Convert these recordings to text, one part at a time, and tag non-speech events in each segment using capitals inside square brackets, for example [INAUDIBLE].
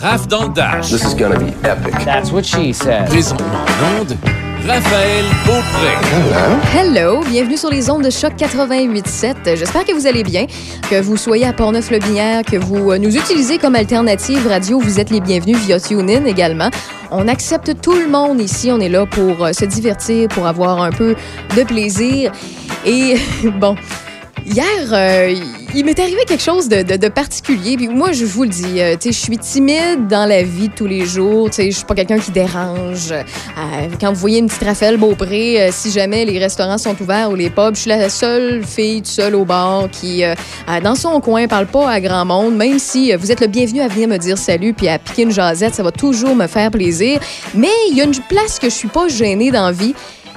Raph dans le Dash. This is gonna be epic. That's what she said. Présentement en onde, Raphaël Beaupré. Hello, bienvenue sur les ondes de choc 88.7. J'espère que vous allez bien, que vous soyez à Portneuf-le-Binière, que vous euh, nous utilisez comme alternative radio. Vous êtes les bienvenus via TuneIn également. On accepte tout le monde ici. On est là pour euh, se divertir, pour avoir un peu de plaisir. Et [LAUGHS] bon, hier, euh, il m'est arrivé quelque chose de, particulier. Puis moi, je vous le dis, euh, je suis timide dans la vie de tous les jours. Je suis pas quelqu'un qui dérange. Euh, quand vous voyez une petite Raphaël Beaupré, euh, si jamais les restaurants sont ouverts ou les pubs, je suis la seule fille toute seule au bar qui, dans son coin, parle pas à grand monde. Même si vous êtes le bienvenu à venir me dire salut puis à piquer une jasette, ça va toujours me faire plaisir. Mais il y a une place que je suis pas gênée dans.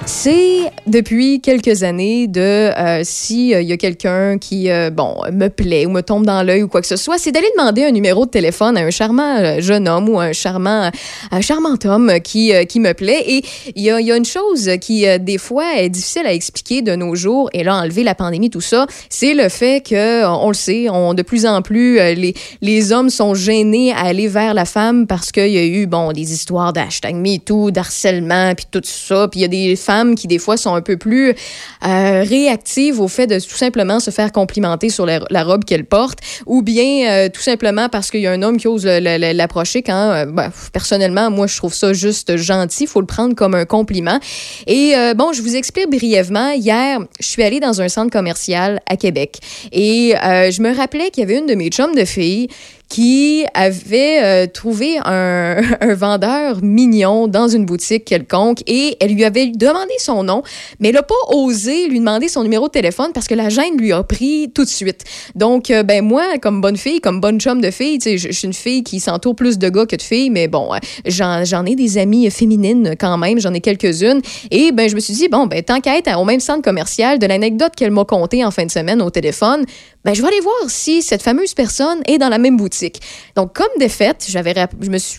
C'est depuis quelques années de euh, si il y a quelqu'un qui euh, bon me plaît ou me tombe dans l'œil ou quoi que ce soit, c'est d'aller demander un numéro de téléphone à un charmant euh, jeune homme ou un charmant un charmant homme qui euh, qui me plaît. Et il y a, une chose qui euh, des fois est difficile à expliquer de nos jours et là enlever la pandémie tout ça, c'est le fait que on le sait, on de plus en plus euh, les les hommes sont gênés à aller vers la femme parce qu'il y a eu bon des histoires d'hashtag MeToo, d'harcèlement puis tout ça, puis il y a des qui des fois sont un peu plus euh, réactives au fait de tout simplement se faire complimenter sur la, robe qu'elle porte ou bien euh, tout simplement parce qu'il y a un homme qui ose l'approcher quand euh, ben, personnellement moi je trouve ça juste gentil, faut le prendre comme un compliment. Et bon, je vous explique brièvement, hier, je suis allée dans un centre commercial à Québec et je me rappelais qu'il y avait une de mes chums de filles qui avait euh, trouvé un, [LAUGHS] un vendeur mignon dans une boutique quelconque et elle lui avait demandé son nom, mais elle n'a pas osé lui demander son numéro de téléphone parce que la gêne lui a pris tout de suite. Donc, euh, ben moi, comme bonne fille, comme bonne chum de fille, je suis une fille qui s'entoure plus de gars que de filles, mais bon, euh, j'en j'en ai des amies féminines quand même, j'en ai quelques-unes. Et ben je me suis dit, bon, ben tant qu'à être au même centre commercial, de l'anecdote qu'elle m'a contée en fin de semaine au téléphone, ben je vais aller voir si cette fameuse personne est dans la même boutique. Donc, comme de fait, j'avais,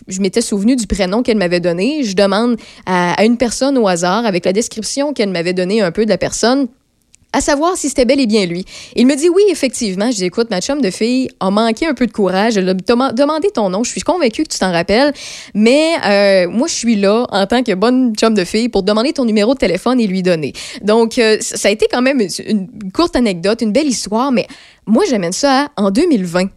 je m'étais souvenu du prénom qu'elle m'avait donné. Je demande à une personne au hasard, avec la description qu'elle m'avait donnée un peu de la personne, à savoir si c'était bel et bien lui. Il me dit oui, effectivement. Je dis écoute, ma chum de fille a manqué un peu de courage. Elle a dema- demandé ton nom. Je suis convaincue que tu t'en rappelles. Mais euh, moi, je suis là en tant que bonne chum de fille pour demander ton numéro de téléphone et lui donner. Donc, euh, ça a été quand même une, courte anecdote, une belle histoire. Mais moi, j'amène ça en 2020.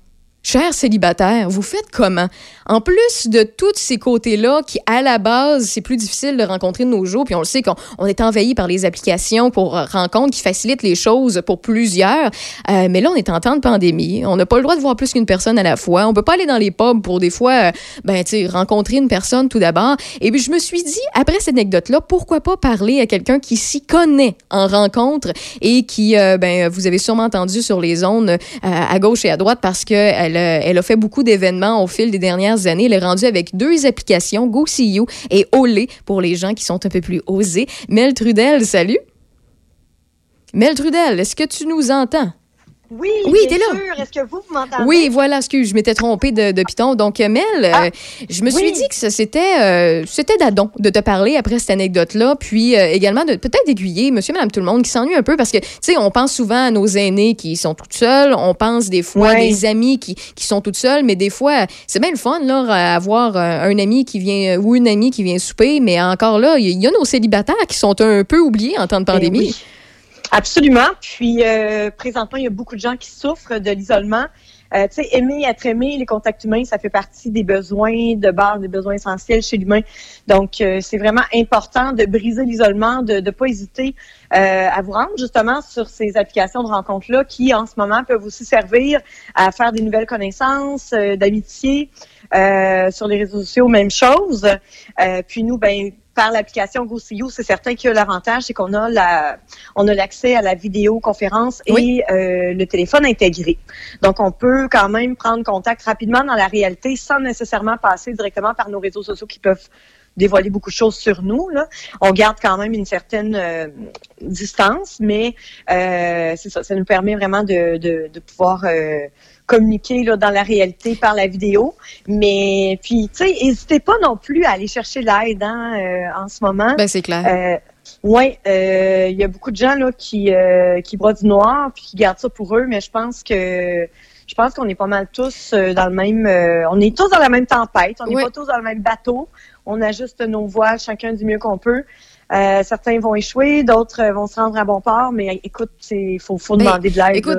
Chers célibataires, vous faites comment? En plus de tous ces côtés-là qui, à la base, c'est plus difficile de rencontrer de nos jours, puis on le sait qu'on on est envahi par les applications pour euh, rencontres qui facilitent les choses pour plusieurs. Euh, mais là, on est en temps de pandémie. On n'a pas le droit de voir plus qu'une personne à la fois. On peut pas aller dans les pubs pour des fois, euh, ben, rencontrer une personne tout d'abord. Et puis, je me suis dit, après cette anecdote-là, pourquoi pas parler à quelqu'un qui s'y connaît en rencontre et qui, ben, vous avez sûrement entendu sur les zones à gauche et à droite parce qu'elle elle a fait beaucoup d'événements au fil des dernières années. Elle est rendue avec deux applications, Go See You et Olé, pour les gens qui sont un peu plus osés. Mel Trudel, salut. Mel Trudel, est-ce que tu nous entends? Oui, Oui, t'es là. Est-ce que vous, vous m'entendez? Oui, voilà, excuse, je m'étais trompée de, de piton. Donc, euh, Mel, euh, Ah, je me suis dit que c'était euh, c'était d'adon de te parler après cette anecdote-là, puis euh, également de peut-être d'aiguiller monsieur, madame, tout le monde qui s'ennuie un peu parce que, tu sais, on pense souvent à nos aînés qui sont toutes seules, on pense des fois à des amis qui, qui sont toutes seules, mais des fois, c'est bien le fun, là, avoir un ami qui vient ou une amie qui vient souper, mais encore là, il y, y a nos célibataires qui sont un peu oubliés en temps de Ben pandémie. oui. Absolument. Puis, euh, présentement, il y a beaucoup de gens qui souffrent de l'isolement. Euh, tu sais, aimer, être aimé, les contacts humains, ça fait partie des besoins de base, des besoins essentiels chez l'humain. Donc, euh, c'est vraiment important de briser l'isolement, de ne pas hésiter euh, à vous rendre justement sur ces applications de rencontres-là qui, en ce moment, peuvent aussi servir à faire des nouvelles connaissances, euh, d'amitié. Euh, sur les réseaux sociaux, même chose. Euh, puis nous, ben, par l'application GoSeeYou, c'est certain que l'avantage, c'est qu'on a la, on a l'accès à la vidéoconférence et Oui. euh, le téléphone intégré. Donc, on peut quand même prendre contact rapidement dans la réalité sans nécessairement passer directement par nos réseaux sociaux qui peuvent dévoiler beaucoup de choses sur nous. Là. On garde quand même une certaine euh, distance, mais euh, c'est ça, ça nous permet vraiment de, de, de pouvoir euh, communiquer là, dans la réalité par la vidéo. Mais puis, tu sais, n'hésitez pas non plus à aller chercher l'aide hein, euh, en ce moment. Ben, c'est clair. Euh, oui, il y a beaucoup de gens là qui, euh, qui broient du noir puis qui gardent ça pour eux, mais je pense que je pense qu'on est pas mal tous euh, dans le même, euh, on est tous dans la même tempête, on n'est Oui. pas tous dans le même bateau. On ajuste nos voiles, chacun du mieux qu'on peut. Euh, certains vont échouer, d'autres euh, vont se rendre à bon port, mais écoute, il faut, faut demander de l'aide. Écoute,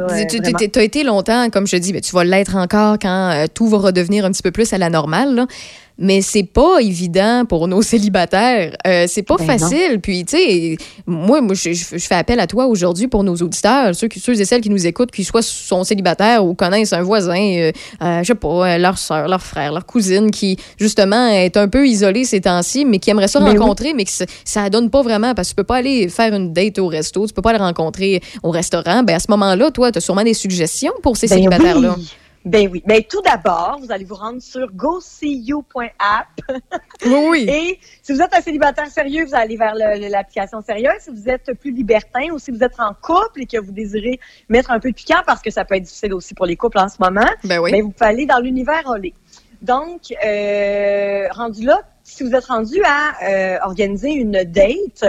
tu as été longtemps, comme je dis, ben, tu vas l'être encore quand euh, tout va redevenir un petit peu plus à la normale. là. Mais c'est pas évident pour nos [LAUGHS] célibataires. Euh, c'est pas Ben non. facile. Puis, tu sais, moi, moi je, fais appel à toi aujourd'hui pour nos auditeurs, ceux, qui, ceux et celles qui nous écoutent, qui soit sont célibataires ou connaissent un voisin, euh, euh, je sais pas, euh, leur soeur, leur frère, leur cousine, qui, justement, est un peu isolée ces temps-ci, mais qui aimerait ça oui. rencontrer, mais que ça- ça donne pas vraiment parce que tu peux pas aller faire une date au resto, tu peux pas le rencontrer au restaurant. Ben, à ce moment-là, toi, tu as sûrement des suggestions pour ces Ben célibataires-là. oui. Ben oui. Ben tout d'abord, vous allez vous rendre sur goseeyou.app [LAUGHS] Oui, oui. et si vous êtes un célibataire sérieux, vous allez vers l'application sérieuse. Si vous êtes plus libertin ou si vous êtes en couple et que vous désirez mettre un peu de piquant parce que ça peut être difficile aussi pour les couples en ce moment, Ben oui. ben, vous pouvez aller dans l'univers Olé. Donc, euh, rendu là, si vous êtes rendu à euh, organiser une date,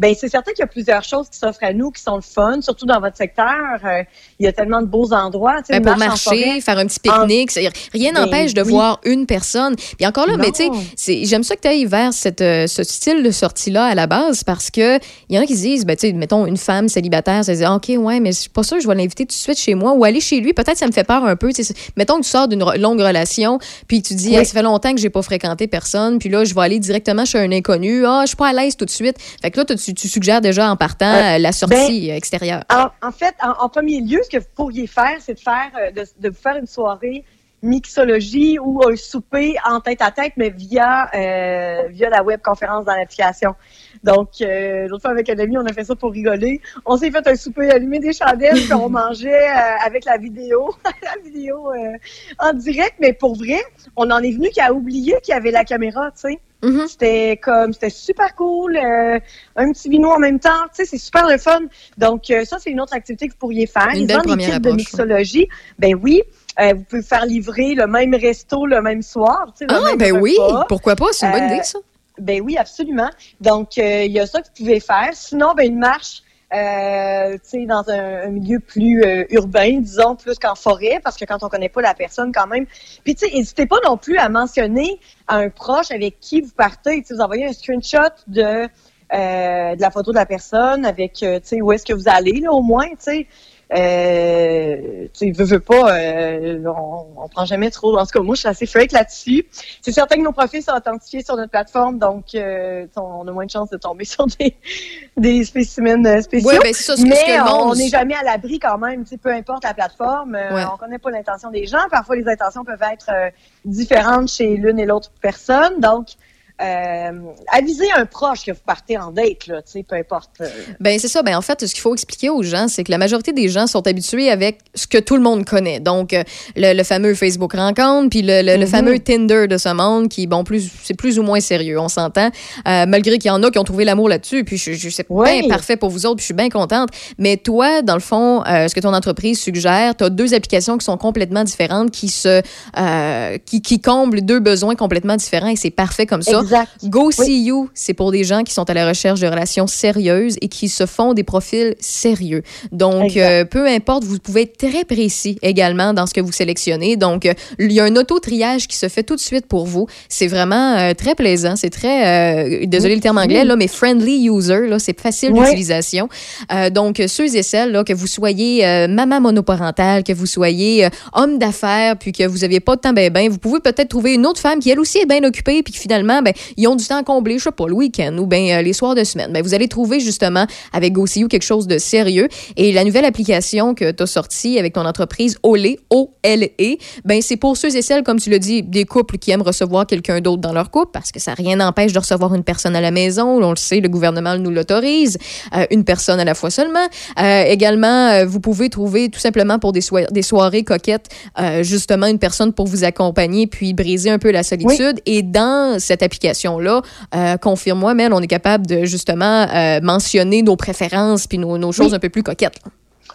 ben c'est certain qu'il y a plusieurs choses qui s'offrent à nous qui sont le fun, surtout dans votre secteur. Euh, il y a tellement de beaux endroits. Ben, pour marcher, forêt. faire un petit pique-nique, rien Ben n'empêche de oui. voir une personne. Puis encore là, Non. mais tu sais, j'aime ça que tu ailles vers cette, euh, ce style de sortie-là à la base parce que il y en a qui se disent, ben, tu sais, mettons, une femme célibataire, ça se dit, Ah, OK, ouais, mais je suis pas sûre que je vais l'inviter tout de suite chez moi ou aller chez lui. Peut-être ça me fait peur un peu. Mettons que tu sors d'une longue relation, puis tu dis, Oui. Ça fait longtemps que j'ai pas fréquenté personne, puis là, je vais aller directement chez un inconnu. Ah, je suis pas à l'aise tout de suite. Fait que là, tu, tu suggères déjà en partant Euh, euh, la sortie euh, extérieure. En, en fait, en, en premier lieu, ce que vous pourriez faire, c'est de faire de, de vous faire une soirée mixologie ou un souper en tête à tête, mais via euh, via la webconférence dans l'application. Donc, euh, l'autre fois avec un ami, on a fait ça pour rigoler. On s'est fait un souper, allumé des chandelles, puis on [LAUGHS] mangeait euh, avec la vidéo, [LAUGHS] la vidéo euh, en direct. Mais pour vrai, on en est venu qu'à oublier qu'il y avait la caméra, tu sais. Mhm. C'était comme, c'était super cool, euh, un petit vino en même temps, tu sais, c'est super le fun. Donc, euh, ça, c'est une autre activité que vous pourriez faire. Une Ils belle des kits de mixologie. Ben oui, euh, vous pouvez faire livrer le même resto le même soir, le Ah, même ben oui, pourquoi pas? C'est une bonne Euh, idée, ça. Ben oui, absolument. Donc, euh, il y a ça que vous pouvez faire. Sinon, ben une marche, euh, dans un, un milieu plus euh, urbain, disons, plus qu'en forêt, parce que quand on connaît pas la personne, quand même. Puis, tu sais, n'hésitez pas non plus à mentionner à un proche avec qui vous partez. Vous envoyez un screenshot de euh, de la photo de la personne avec, euh, tu sais, où est-ce que vous allez, là, au moins, tu sais. Euh, tu veux, veux pas, euh, on, on prend jamais trop. En tout cas, moi, je suis assez freak là-dessus. C'est certain que nos profils sont authentifiés sur notre plateforme, donc euh, on a moins de chances de tomber [LAUGHS] sur des, des spécimens euh, spéciaux. Oui, ben ça. Ce mais ce que le on n'est jamais à l'abri quand même, tu sais, peu importe la plateforme. Ouais. On connaît pas l'intention des gens. Parfois, les intentions peuvent être différentes chez l'une et l'autre personne. Donc, euh, avisez un proche que vous partez en date, là, tu sais, peu importe. euh, Ben c'est ça. Ben en fait, ce qu'il faut expliquer aux gens, c'est que la majorité des gens sont habitués avec ce que tout le monde connaît. Donc euh, le, le fameux Facebook rencontre, puis le, le- le Mhm. fameux Tinder de ce monde, qui bon plus c'est plus ou moins sérieux, on s'entend. Euh, malgré qu'il y en a qui ont trouvé l'amour là-dessus, puis je, je sais bien parfait pour vous autres, puis je suis bien contente. Mais toi, dans le fond, euh, ce que ton entreprise suggère, tu as deux applications qui sont complètement différentes, qui se euh, qui, qui comblent deux besoins complètement différents, et c'est parfait comme ça. Exact. Go Oui. See You, c'est pour des gens qui sont à la recherche de relations sérieuses et qui se font des profils sérieux. Donc, euh, peu importe, vous pouvez être très précis également dans ce que vous sélectionnez. Donc, euh, il y a un auto-triage qui se fait tout de suite pour vous. C'est vraiment euh, très plaisant. C'est très, désolé le terme anglais, là, mais friendly user. Là, c'est facile d'utilisation. Donc, ceux et celles, là, que vous soyez maman monoparentale, que vous soyez homme d'affaires, puis que vous n'aviez pas de temps ben ben, vous pouvez peut-être trouver une autre femme qui, elle aussi, est bien occupée, puis que finalement, ben, ils ont du temps à combler, je sais pas, le week-end ou ben euh, les soirs de semaine. Ben, vous allez trouver justement avec GoCU quelque chose de sérieux. Et la nouvelle application que tu as sortie avec ton entreprise Olé, O-L-E, ben, c'est pour ceux et celles, comme tu le dis, des couples qui aiment recevoir quelqu'un d'autre dans leur couple, parce que ça rien n'empêche de recevoir une personne à la maison. On le sait, le gouvernement nous l'autorise. Euh, une personne à la fois seulement. Euh, également, euh, vous pouvez trouver tout simplement pour des, soi- des soirées coquettes, justement une personne pour vous accompagner puis briser un peu la solitude. Et dans cette application-là, euh, confirme-moi, Mel, on est capable de justement euh, mentionner nos préférences puis nos, nos choses Oui. un peu plus coquettes. là.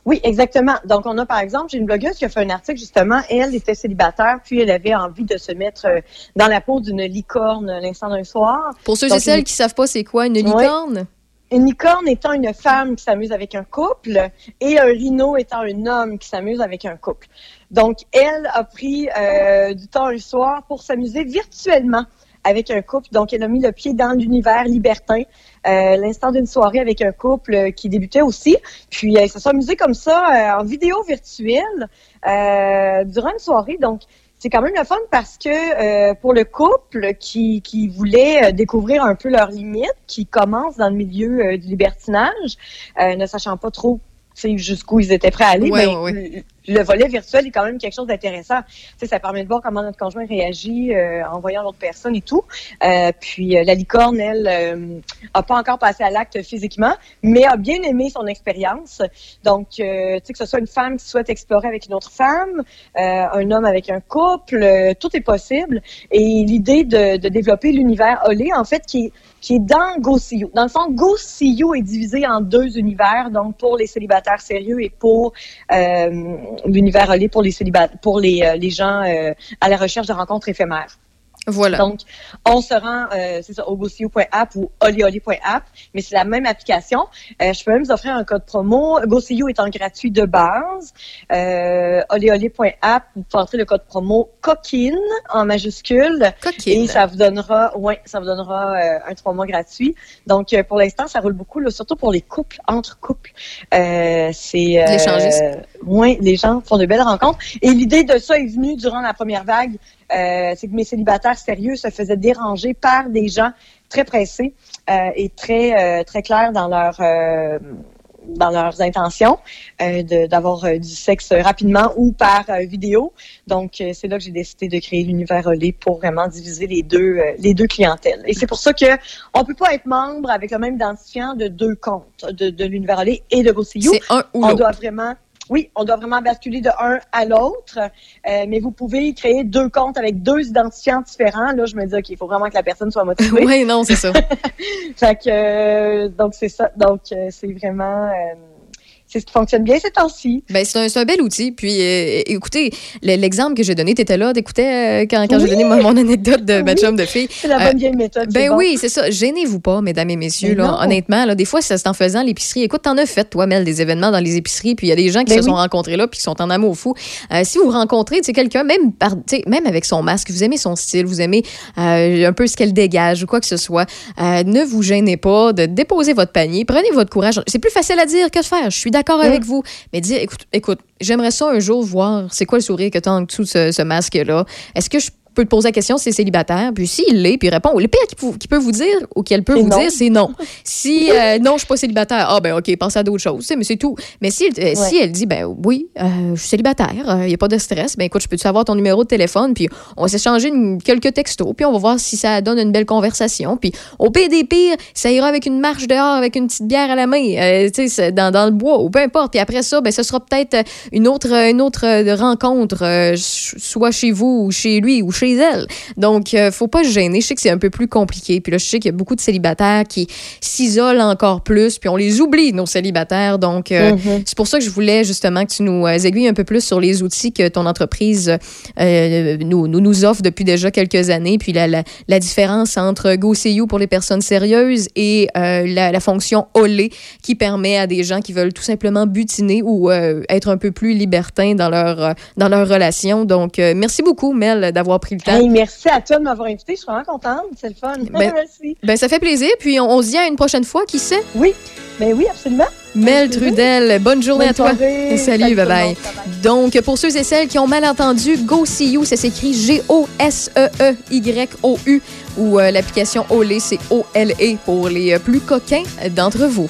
Oui, exactement. Donc, on a par exemple, j'ai une blogueuse qui a fait un article justement. Elle était célibataire, puis elle avait envie de se mettre euh, dans la peau d'une licorne l'instant d'un soir. Pour ceux Donc, et celles il- qui savent pas c'est quoi une licorne, Une licorne étant une femme qui s'amuse avec un couple et un rhino étant un homme qui s'amuse avec un couple. Donc, elle a pris euh, du temps un soir pour s'amuser virtuellement avec un couple. Donc, elle a mis le pied dans l'univers libertin, euh, l'instant d'une soirée avec un couple qui débutait aussi. Puis, elle se sont amusés comme ça euh, en vidéo virtuelle euh, durant une soirée. Donc, c'est quand même le fun parce que euh, pour le couple qui, qui voulait euh, découvrir un peu leurs limites, qui commence dans le milieu euh, du libertinage, euh, ne sachant pas trop jusqu'où ils étaient prêts à aller, Ouais, ben, ouais, le volet virtuel est quand même quelque chose d'intéressant. Tu sais, ça permet de voir comment notre conjoint réagit euh, en voyant l'autre personne et tout. Euh, puis euh, la licorne, elle, euh, a pas encore passé à l'acte physiquement, mais a bien aimé son expérience. Donc, euh, tu que ce soit une femme qui souhaite explorer avec une autre femme, euh, un homme avec un couple, tout est possible. Et l'idée de, de développer l'univers Olé, en fait, qui est, qui est dans Go See. Dans le fond, Go See est divisé en deux univers, donc pour les célibataires sérieux et pour euh, l'univers Olé pour les célibataires, pour les, euh, les gens euh, à la recherche de rencontres éphémères. Voilà. Donc, on se rend, euh, c'est ça, ou olioli.app, mais c'est la même application. Euh, je peux même vous offrir un code promo. GoCU étant gratuit de base. Euh, olioli.app, vous pouvez entrer le code promo coquine en majuscule. Coquine. Et ça vous donnera, ouais, ça vous donnera euh, un trois mois gratuit. Donc, euh, pour l'instant, ça roule beaucoup, là, surtout pour les couples, entre couples. Euh, c'est, euh, les gens font de belles rencontres. Et l'idée de ça est venue durant la première vague. Euh, c'est que mes célibataires sérieux se faisaient déranger par des gens très pressés euh, et très euh, très clairs dans leur dans leurs intentions euh, d'avoir euh, du sexe rapidement ou par euh, vidéo. Donc c'est là que j'ai décidé de créer l'univers Olé pour vraiment diviser les deux les deux clientèles. Et c'est pour ça que on peut pas être membre avec le même identifiant de deux comptes de, de l'univers Olé et de GoCU. C'est un ou On doit vraiment oui, on doit vraiment basculer de un à l'autre, euh, mais vous pouvez créer deux comptes avec deux identifiants différents. Là, je me dis, OK, il faut vraiment que la personne soit motivée. [LAUGHS] Oui, non, c'est ça. [LAUGHS] Fait que, euh, donc, c'est ça. Donc, euh, c'est vraiment... euh, c'est ce qui fonctionne bien ces temps-ci. Ben, c'est un, un bel outil. Puis, euh, écoutez, le- l'exemple que j'ai donné, tu étais là, t'écoutais euh, quand, quand j'ai Oui. donné mon, mon anecdote de ma chum de fille. C'est la Euh, bonne vieille méthode. Ben bon. oui, c'est ça. Gênez-vous pas, mesdames et messieurs. Là, non. honnêtement, là, des fois, c'est en faisant l'épicerie. Écoute, t'en as fait, toi, Mel, des événements dans les épiceries, puis il y a des gens qui Ben se sont rencontrés là, puis qui sont en amour fou. Euh, si vous rencontrez, quelqu'un, même par, même avec son masque, vous aimez son style, vous aimez euh, un peu ce qu'elle dégage ou quoi que ce soit, euh, ne vous gênez pas de déposer votre panier, prenez votre courage. C'est plus facile à dire que de faire. Je suis d'accord Mm. avec vous, mais dire, écoute, écoute, j'aimerais ça un jour voir, c'est quoi le sourire que t'as en dessous de ce, ce masque-là? Est-ce que je peux te poser la question si c'est célibataire, puis s'il l'est, puis il répond. Le pire qu'il peut, qu'il peut vous dire ou qu'elle peut vous non. dire, c'est non. [LAUGHS] Si euh, non, je suis pas célibataire, ah ben ok, pense à d'autres choses, mais c'est tout. Mais si, euh, si elle dit, ben oui, euh, je suis célibataire, il n'y a pas de stress, ben écoute, je peux-tu avoir ton numéro de téléphone, puis on va s'échanger quelques textos, puis on va voir si ça donne une belle conversation, puis au pire des pires, ça ira avec une marche dehors, avec une petite bière à la main, tu sais, dans, dans le bois, ou peu importe. Puis après ça, ben ce sera peut-être une autre, une autre rencontre, soit chez vous, ou chez lui, ou chez elle. Donc, euh, faut pas se gêner. Je sais que c'est un peu plus compliqué. Puis là, je sais qu'il y a beaucoup de célibataires qui s'isolent encore plus, puis on les oublie, nos célibataires. Donc, euh, Mhm. c'est pour ça que je voulais justement que tu nous euh, aiguilles un peu plus sur les outils que ton entreprise euh, nous, nous, nous offre depuis déjà quelques années, puis la, la, la différence entre GoCU pour les personnes sérieuses et la, la fonction Olé qui permet à des gens qui veulent tout simplement butiner ou être un peu plus libertins dans leur, dans leur relation. Donc, merci beaucoup, Mel, d'avoir pris le temps. Hey, merci à toi de m'avoir invité. Je suis vraiment contente. C'est le fun. Ben- [LAUGHS] merci. Ben, ça fait plaisir. Puis on, on se dit à une prochaine fois, qui sait? Oui, ben oui, absolument. Mel plaisir. Trudel, bonne journée Bonne à toi. soirée. Salut, bye bye. monde. Donc, pour ceux et celles qui ont mal entendu, GoCU, ça s'écrit G-O-S-E-E-Y-O-U ou euh, l'application Olé, c'est O-L-E pour les euh, plus coquins d'entre vous.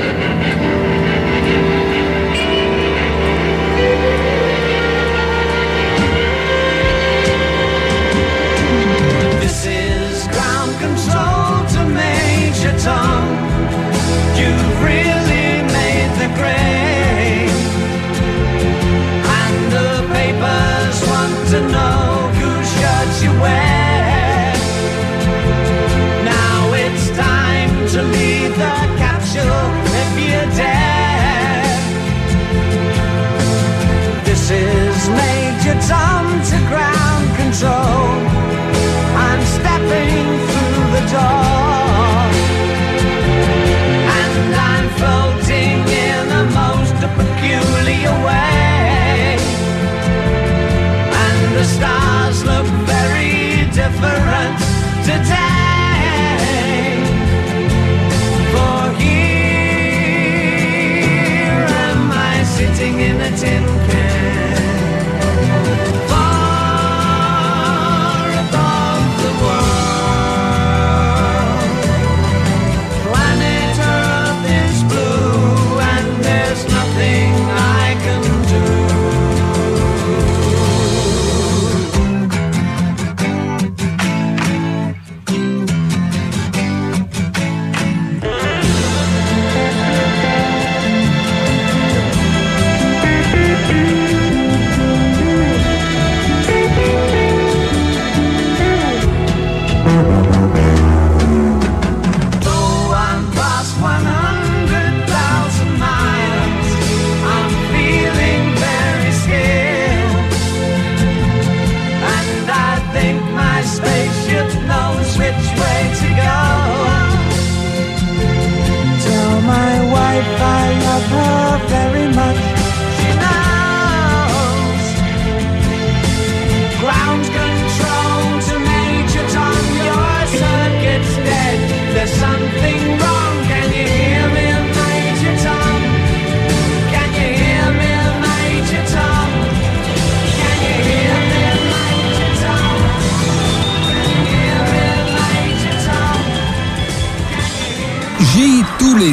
And I'm floating in a most peculiar way. And the stars look very different today.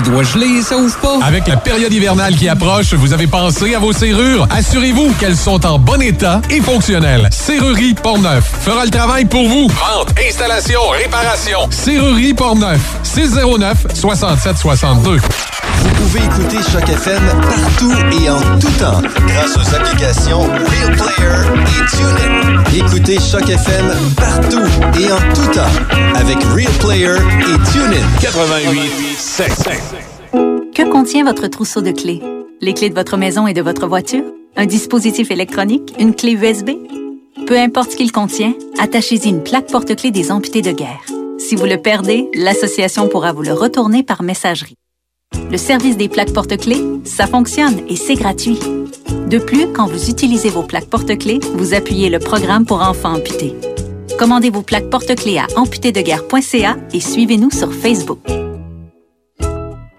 Doigts gelés, ça ouvre pas? Avec la période hivernale qui approche, vous avez pensé à vos serrures? Assurez-vous qu'elles sont en bon état et fonctionnelles. Serrurerie Portneuf fera le travail pour vous. Vente, installation, réparation. Serrurerie Portneuf, 609 6762. Vous pouvez écouter Choc FM partout et en tout temps grâce aux applications Real Player et TuneIn. Écoutez Choc FM partout et en tout temps avec Real Player et TuneIn. 88 7. Que contient votre trousseau de clés? Les clés de votre maison et de votre voiture? Un dispositif électronique? Une clé USB? Peu importe ce qu'il contient, attachez-y une plaque porte-clés des amputés de guerre. Si vous le perdez, l'association pourra vous le retourner par messagerie. Le service des plaques porte-clés, ça fonctionne et c'est gratuit. De plus, quand vous utilisez vos plaques porte-clés, vous appuyez le programme pour enfants amputés. Commandez vos plaques porte-clés à amputédeguerre.ca et suivez-nous sur Facebook.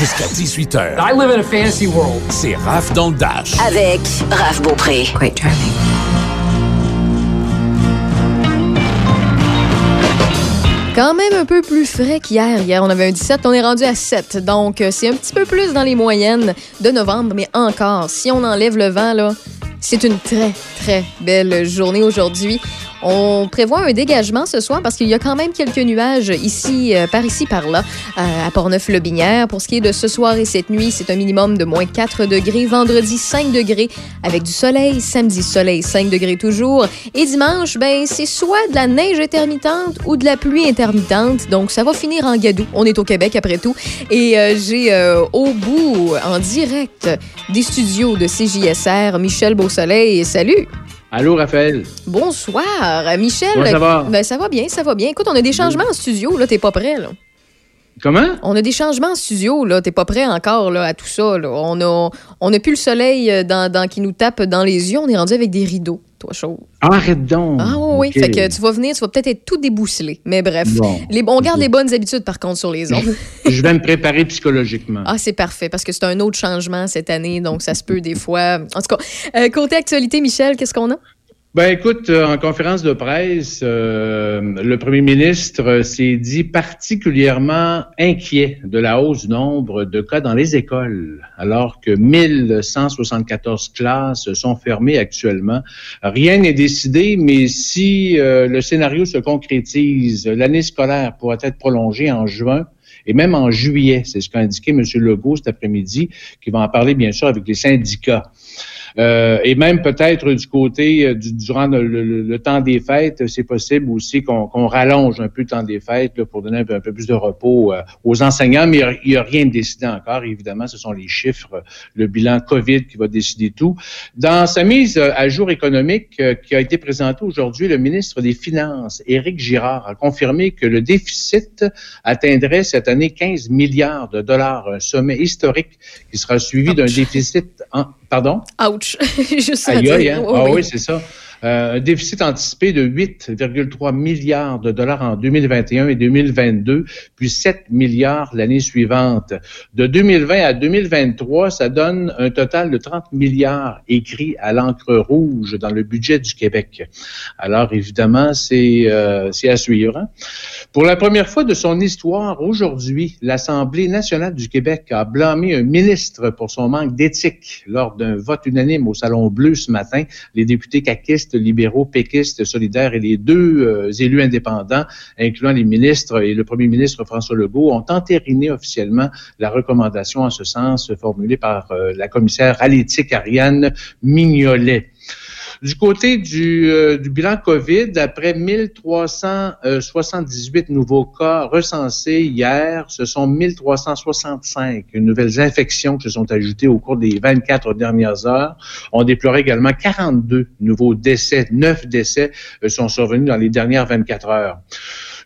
Jusqu'à 18h. I live in a fantasy world. C'est Raph dans le Dash. Avec Raph Beaupré. Great driving. Quand même un peu plus frais qu'hier. Hier, on avait un 17, on est rendu à 7. Donc, euh, c'est un petit peu plus dans les moyennes de novembre, mais encore, si on enlève le vent, là, c'est une très, très belle journée aujourd'hui. On prévoit un dégagement ce soir parce qu'il y a quand même quelques nuages ici, euh, par ici, par là, euh, à Portneuf-le-Binière. Pour ce qui est de ce soir et cette nuit, c'est un minimum de moins 4 degrés. Vendredi, 5 degrés avec du soleil. Samedi, soleil, 5 degrés toujours. Et dimanche, ben, c'est soit de la neige intermittente ou de la pluie intermittente. Donc, ça va finir en gadou. On est au Québec après tout. Et euh, j'ai au bout, en direct des studios de CJSR, Michel Beausoleil. Salut! Allô, Raphaël? Bonsoir, Michel. Comment ça va? Ben, ça va bien, ça va bien. Écoute, on a des changements en studio, là, t'es pas prêt, là. Comment? On a des changements en studio, là, t'es pas prêt encore, là, à tout ça, là. On a, on a plus le soleil euh, dans, dans- qui nous tape dans les yeux, on est rendu avec des rideaux, toi, chaud. Arrête donc! Ah oui, oui. Ok. Fait que tu vas venir, tu vas peut-être être tout débousselé. Mais bref, Bon. les, on garde les bonnes habitudes, par contre, sur les ondes. [LAUGHS] Je vais me préparer psychologiquement. Ah, c'est parfait, parce que c'est un autre changement cette année, donc ça se peut des fois. En tout cas, euh, côté actualité, Michel, qu'est-ce qu'on a? Ben écoute, euh, en conférence de presse, euh, le premier ministre euh, s'est dit particulièrement inquiet de la hausse du nombre de cas dans les écoles, alors que 1174 classes sont fermées actuellement. Rien n'est décidé, mais si euh, le scénario se concrétise, l'année scolaire pourra être prolongée en juin et même en juillet. C'est ce qu'a indiqué M. Legault cet après-midi, qui va en parler bien sûr avec les syndicats. Euh, et même peut-être du côté euh, du, durant le, le- le temps des fêtes, c'est possible aussi qu'on qu'on rallonge un peu le temps des fêtes là, pour donner un peu, un peu plus de repos euh, aux enseignants, mais il n'y a, rien de décidé encore. Évidemment, ce sont les chiffres, le bilan COVID qui va décider tout. Dans sa mise à jour économique qui a été présentée aujourd'hui, le ministre des Finances, Éric Girard, a confirmé que le déficit atteindrait cette année 15 milliards de dollars, un sommet historique qui sera suivi d'un déficit en... Pardon? Ouch! [LAUGHS] Juste Aïe, aïe, hein? Oui, Ah oui, c'est ça. Euh, un déficit anticipé de 8,3 milliards de dollars en 2021 et 2022, puis 7 milliards l'année suivante. De 2020 à 2023, ça donne un total de 30 milliards écrits à l'encre rouge dans le budget du Québec. Alors, évidemment, c'est euh, à suivre. hein. Pour la première fois de son histoire, aujourd'hui, l'Assemblée nationale du Québec a blâmé un ministre pour son manque d'éthique lors d'un vote unanime au Salon Bleu ce matin. Les députés caquistes, libéraux, péquistes, solidaires et les deux euh, élus indépendants, incluant les ministres et le premier ministre François Legault, ont entériné officiellement la recommandation en ce sens formulée par euh, la commissaire à l'éthique Ariane Mignolet. Du côté du, euh, du bilan COVID, après 1378 nouveaux cas recensés hier, ce sont 1365 nouvelles infections qui se sont ajoutées au cours des 24 dernières heures. On déplorait également 42 nouveaux décès. 9 décès euh, sont survenus dans les dernières 24 heures.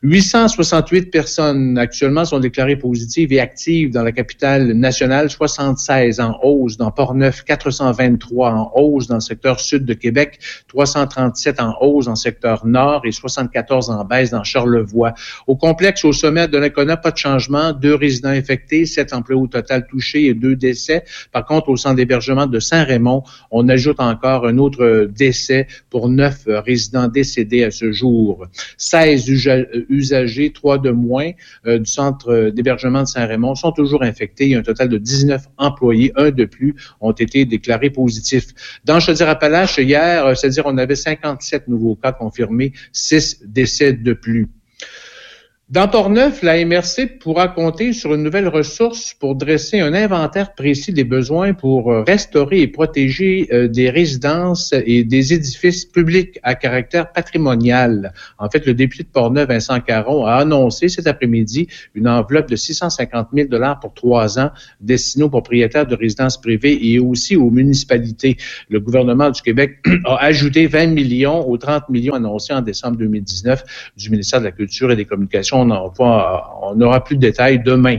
868 personnes actuellement sont déclarées positives et actives dans la capitale nationale, 76 en hausse dans Port-Neuf, 423 en hausse dans le secteur sud de Québec, 337 en hausse dans le secteur nord et 74 en baisse dans Charlevoix. Au complexe au sommet de l'Acona, pas de changement, deux résidents infectés, sept emplois au total touchés et deux décès. Par contre, au centre d'hébergement de Saint-Raymond, on ajoute encore un autre décès pour neuf résidents décédés à ce jour. 16 usa- usagers, trois de moins euh, du centre euh, d'hébergement de Saint-Raymond sont toujours infectés. Il y a un total de 19 employés, un de plus, ont été déclarés positifs. Dans Chaudière-Appalaches, hier, euh, c'est-à-dire on avait 57 nouveaux cas confirmés, 6 décès de plus. Dans Port-Neuf, la MRC pourra compter sur une nouvelle ressource pour dresser un inventaire précis des besoins pour euh, restaurer et protéger euh, des résidences et des édifices publics à caractère patrimonial. En fait, le député de Port-Neuf, Vincent Caron, a annoncé cet après-midi une enveloppe de 650 000 dollars pour trois ans destinée aux propriétaires de résidences privées et aussi aux municipalités. Le gouvernement du Québec [CLEARS THROAT] a ajouté 20 millions aux 30 millions annoncés en décembre 2019 du ministère de la Culture et des Communications. On pas- on n'aura plus de détails demain.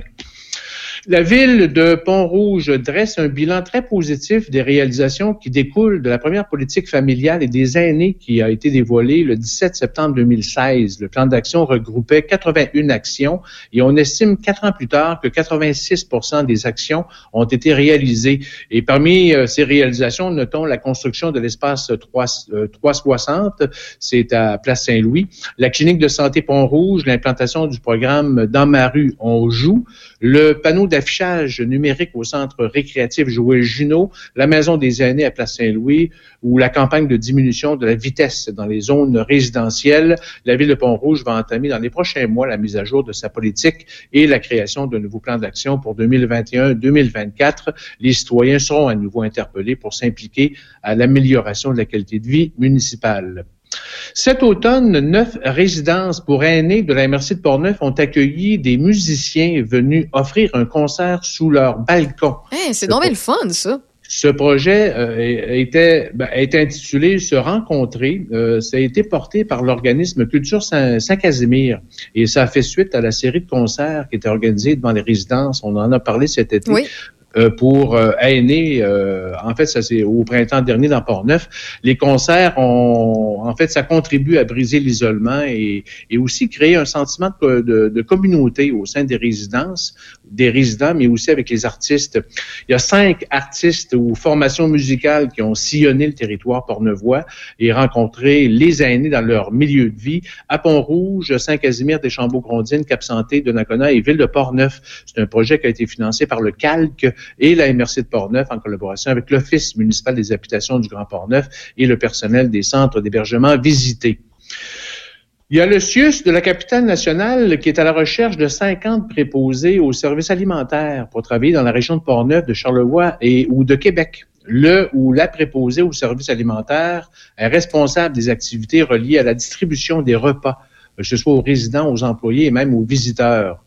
La ville de Pont-Rouge dresse un bilan très positif des réalisations qui découlent de la première politique familiale et des aînés qui a été dévoilée le 17 septembre 2016. Le plan d'action regroupait 81 actions et on estime quatre ans plus tard que 86% des actions ont été réalisées. Et parmi euh, ces réalisations, notons la construction de l'espace 3, euh, 360, c'est à Place Saint-Louis, la clinique de santé Pont-Rouge, l'implantation du programme Dans ma rue, on joue, le panneau d'affichage numérique au centre récréatif Joël Junot, la maison des aînés à Place Saint-Louis ou la campagne de diminution de la vitesse dans les zones résidentielles. La ville de Pont-Rouge va entamer dans les prochains mois la mise à jour de sa politique et la création d'un nouveau plan d'action pour 2021-2024. Les citoyens seront à nouveau interpellés pour s'impliquer à l'amélioration de la qualité de vie municipale. Cet automne, neuf résidences pour aînés de la MRC de Portneuf ont accueilli des musiciens venus offrir un concert sous leur balcon. Hey, c'est donc le fun, ça. Ce projet euh, était, ben, été intitulé Se rencontrer. Euh, ça a été porté par l'organisme Culture Saint- Saint-Casimir et ça a fait suite à la série de concerts qui était organisée devant les résidences. On en a parlé cet été. Oui. Euh, pour euh, aînés. euh, en fait, ça c'est au printemps dernier dans Port-Neuf. Les concerts ont, en fait, ça contribue à briser l'isolement et, et aussi créer un sentiment de, de- de communauté au sein des résidences, des résidents, mais aussi avec les artistes. Il y a cinq artistes ou formations musicales qui ont sillonné le territoire pornevois et rencontré les aînés dans leur milieu de vie à Pont-Rouge, Saint-Casimir, Deschambault-Grondines, Cap-Santé, Donnacona et Ville de Portneuf. C'est un projet qui a été financé par le Calque et la MRC de Portneuf en collaboration avec l'Office municipal des habitations du Grand Portneuf et le personnel des centres d'hébergement visités. Il y a le CIUS de la capitale nationale qui est à la recherche de 50 préposés aux services alimentaires pour travailler dans la région de Portneuf, de Charlevoix et ou de Québec. Le ou la préposée aux services alimentaires est responsable des activités reliées à la distribution des repas, que ce soit aux résidents, aux employés et même aux visiteurs.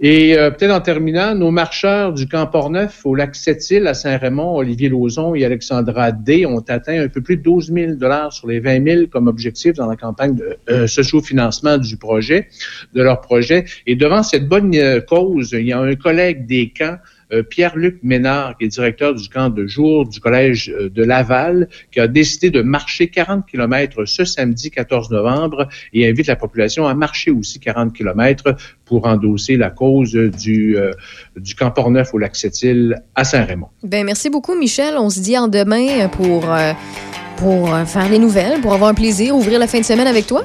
Et euh, peut-être en terminant, nos marcheurs du camp Portneuf au lac Sept-Îles à Saint-Raymond, Olivier Lauzon et Alexandra D ont atteint un peu plus de 12 000 dollars sur les 20 000 comme objectif dans la campagne de euh, socio-financement du projet, de leur projet. Et devant cette bonne euh, cause, il y a un collègue des camps Pierre-Luc Ménard, qui est directeur du camp de jour du Collège euh, de Laval, qui a décidé de marcher 40 km ce samedi 14 novembre et invite la population à marcher aussi 40 km pour endosser la cause du, euh, du camp Portneuf au lac Sept-Îles à Saint-Raymond. Ben, merci beaucoup, Michel. On se dit en demain pour, euh, pour euh, faire les nouvelles, pour avoir un plaisir, ouvrir la fin de semaine avec toi.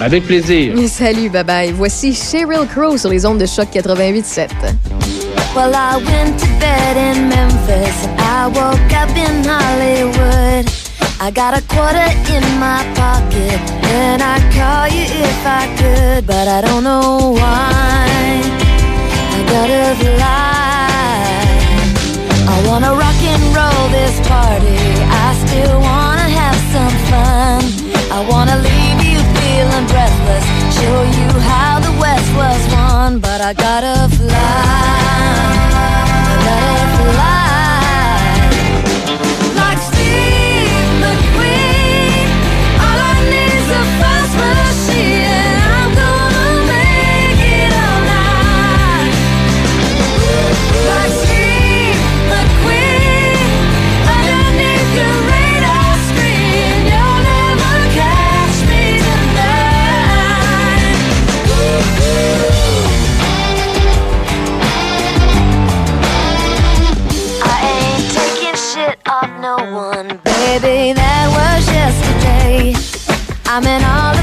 Avec plaisir. [LAUGHS] Salut, bye bye. Voici Sheryl Crow sur les ondes de choc 88.7. Well, I went to bed in Memphis and I woke up in Hollywood. I got a quarter in my pocket and I'd call you if I could, but I don't know why. I gotta fly. I wanna rock and roll this party. I still wanna have some fun. I wanna leave you feeling breathless. Show you how the West was but I gotta fly. I gotta I'm in all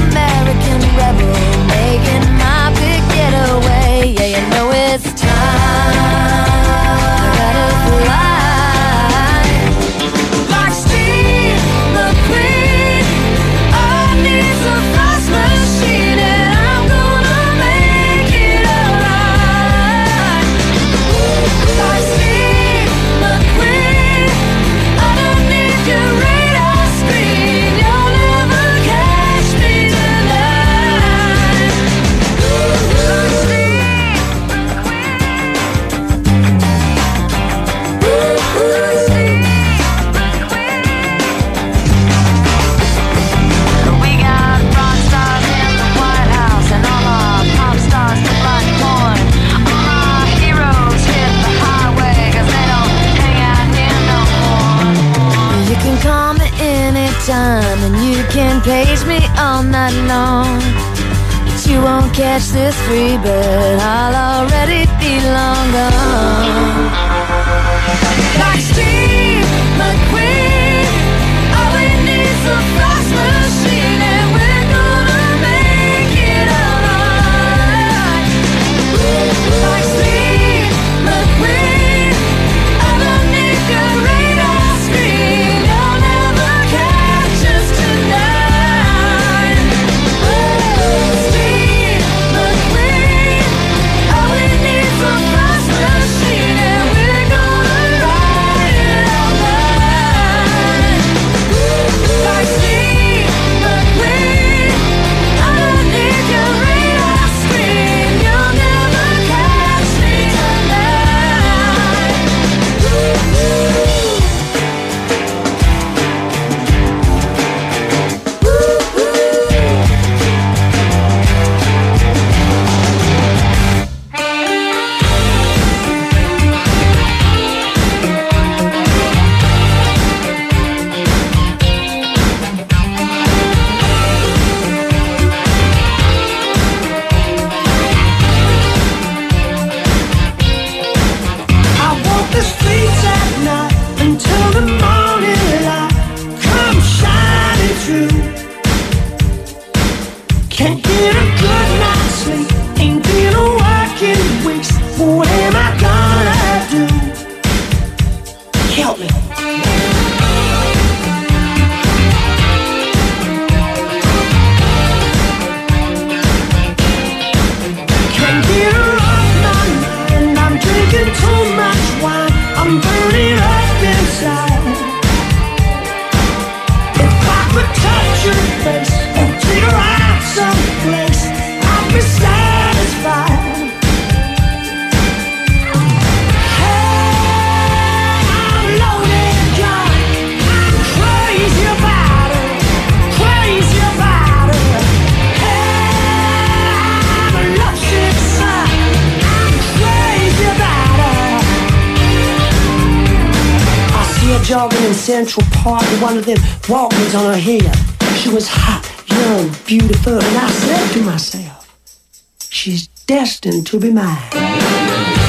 destined to be mine.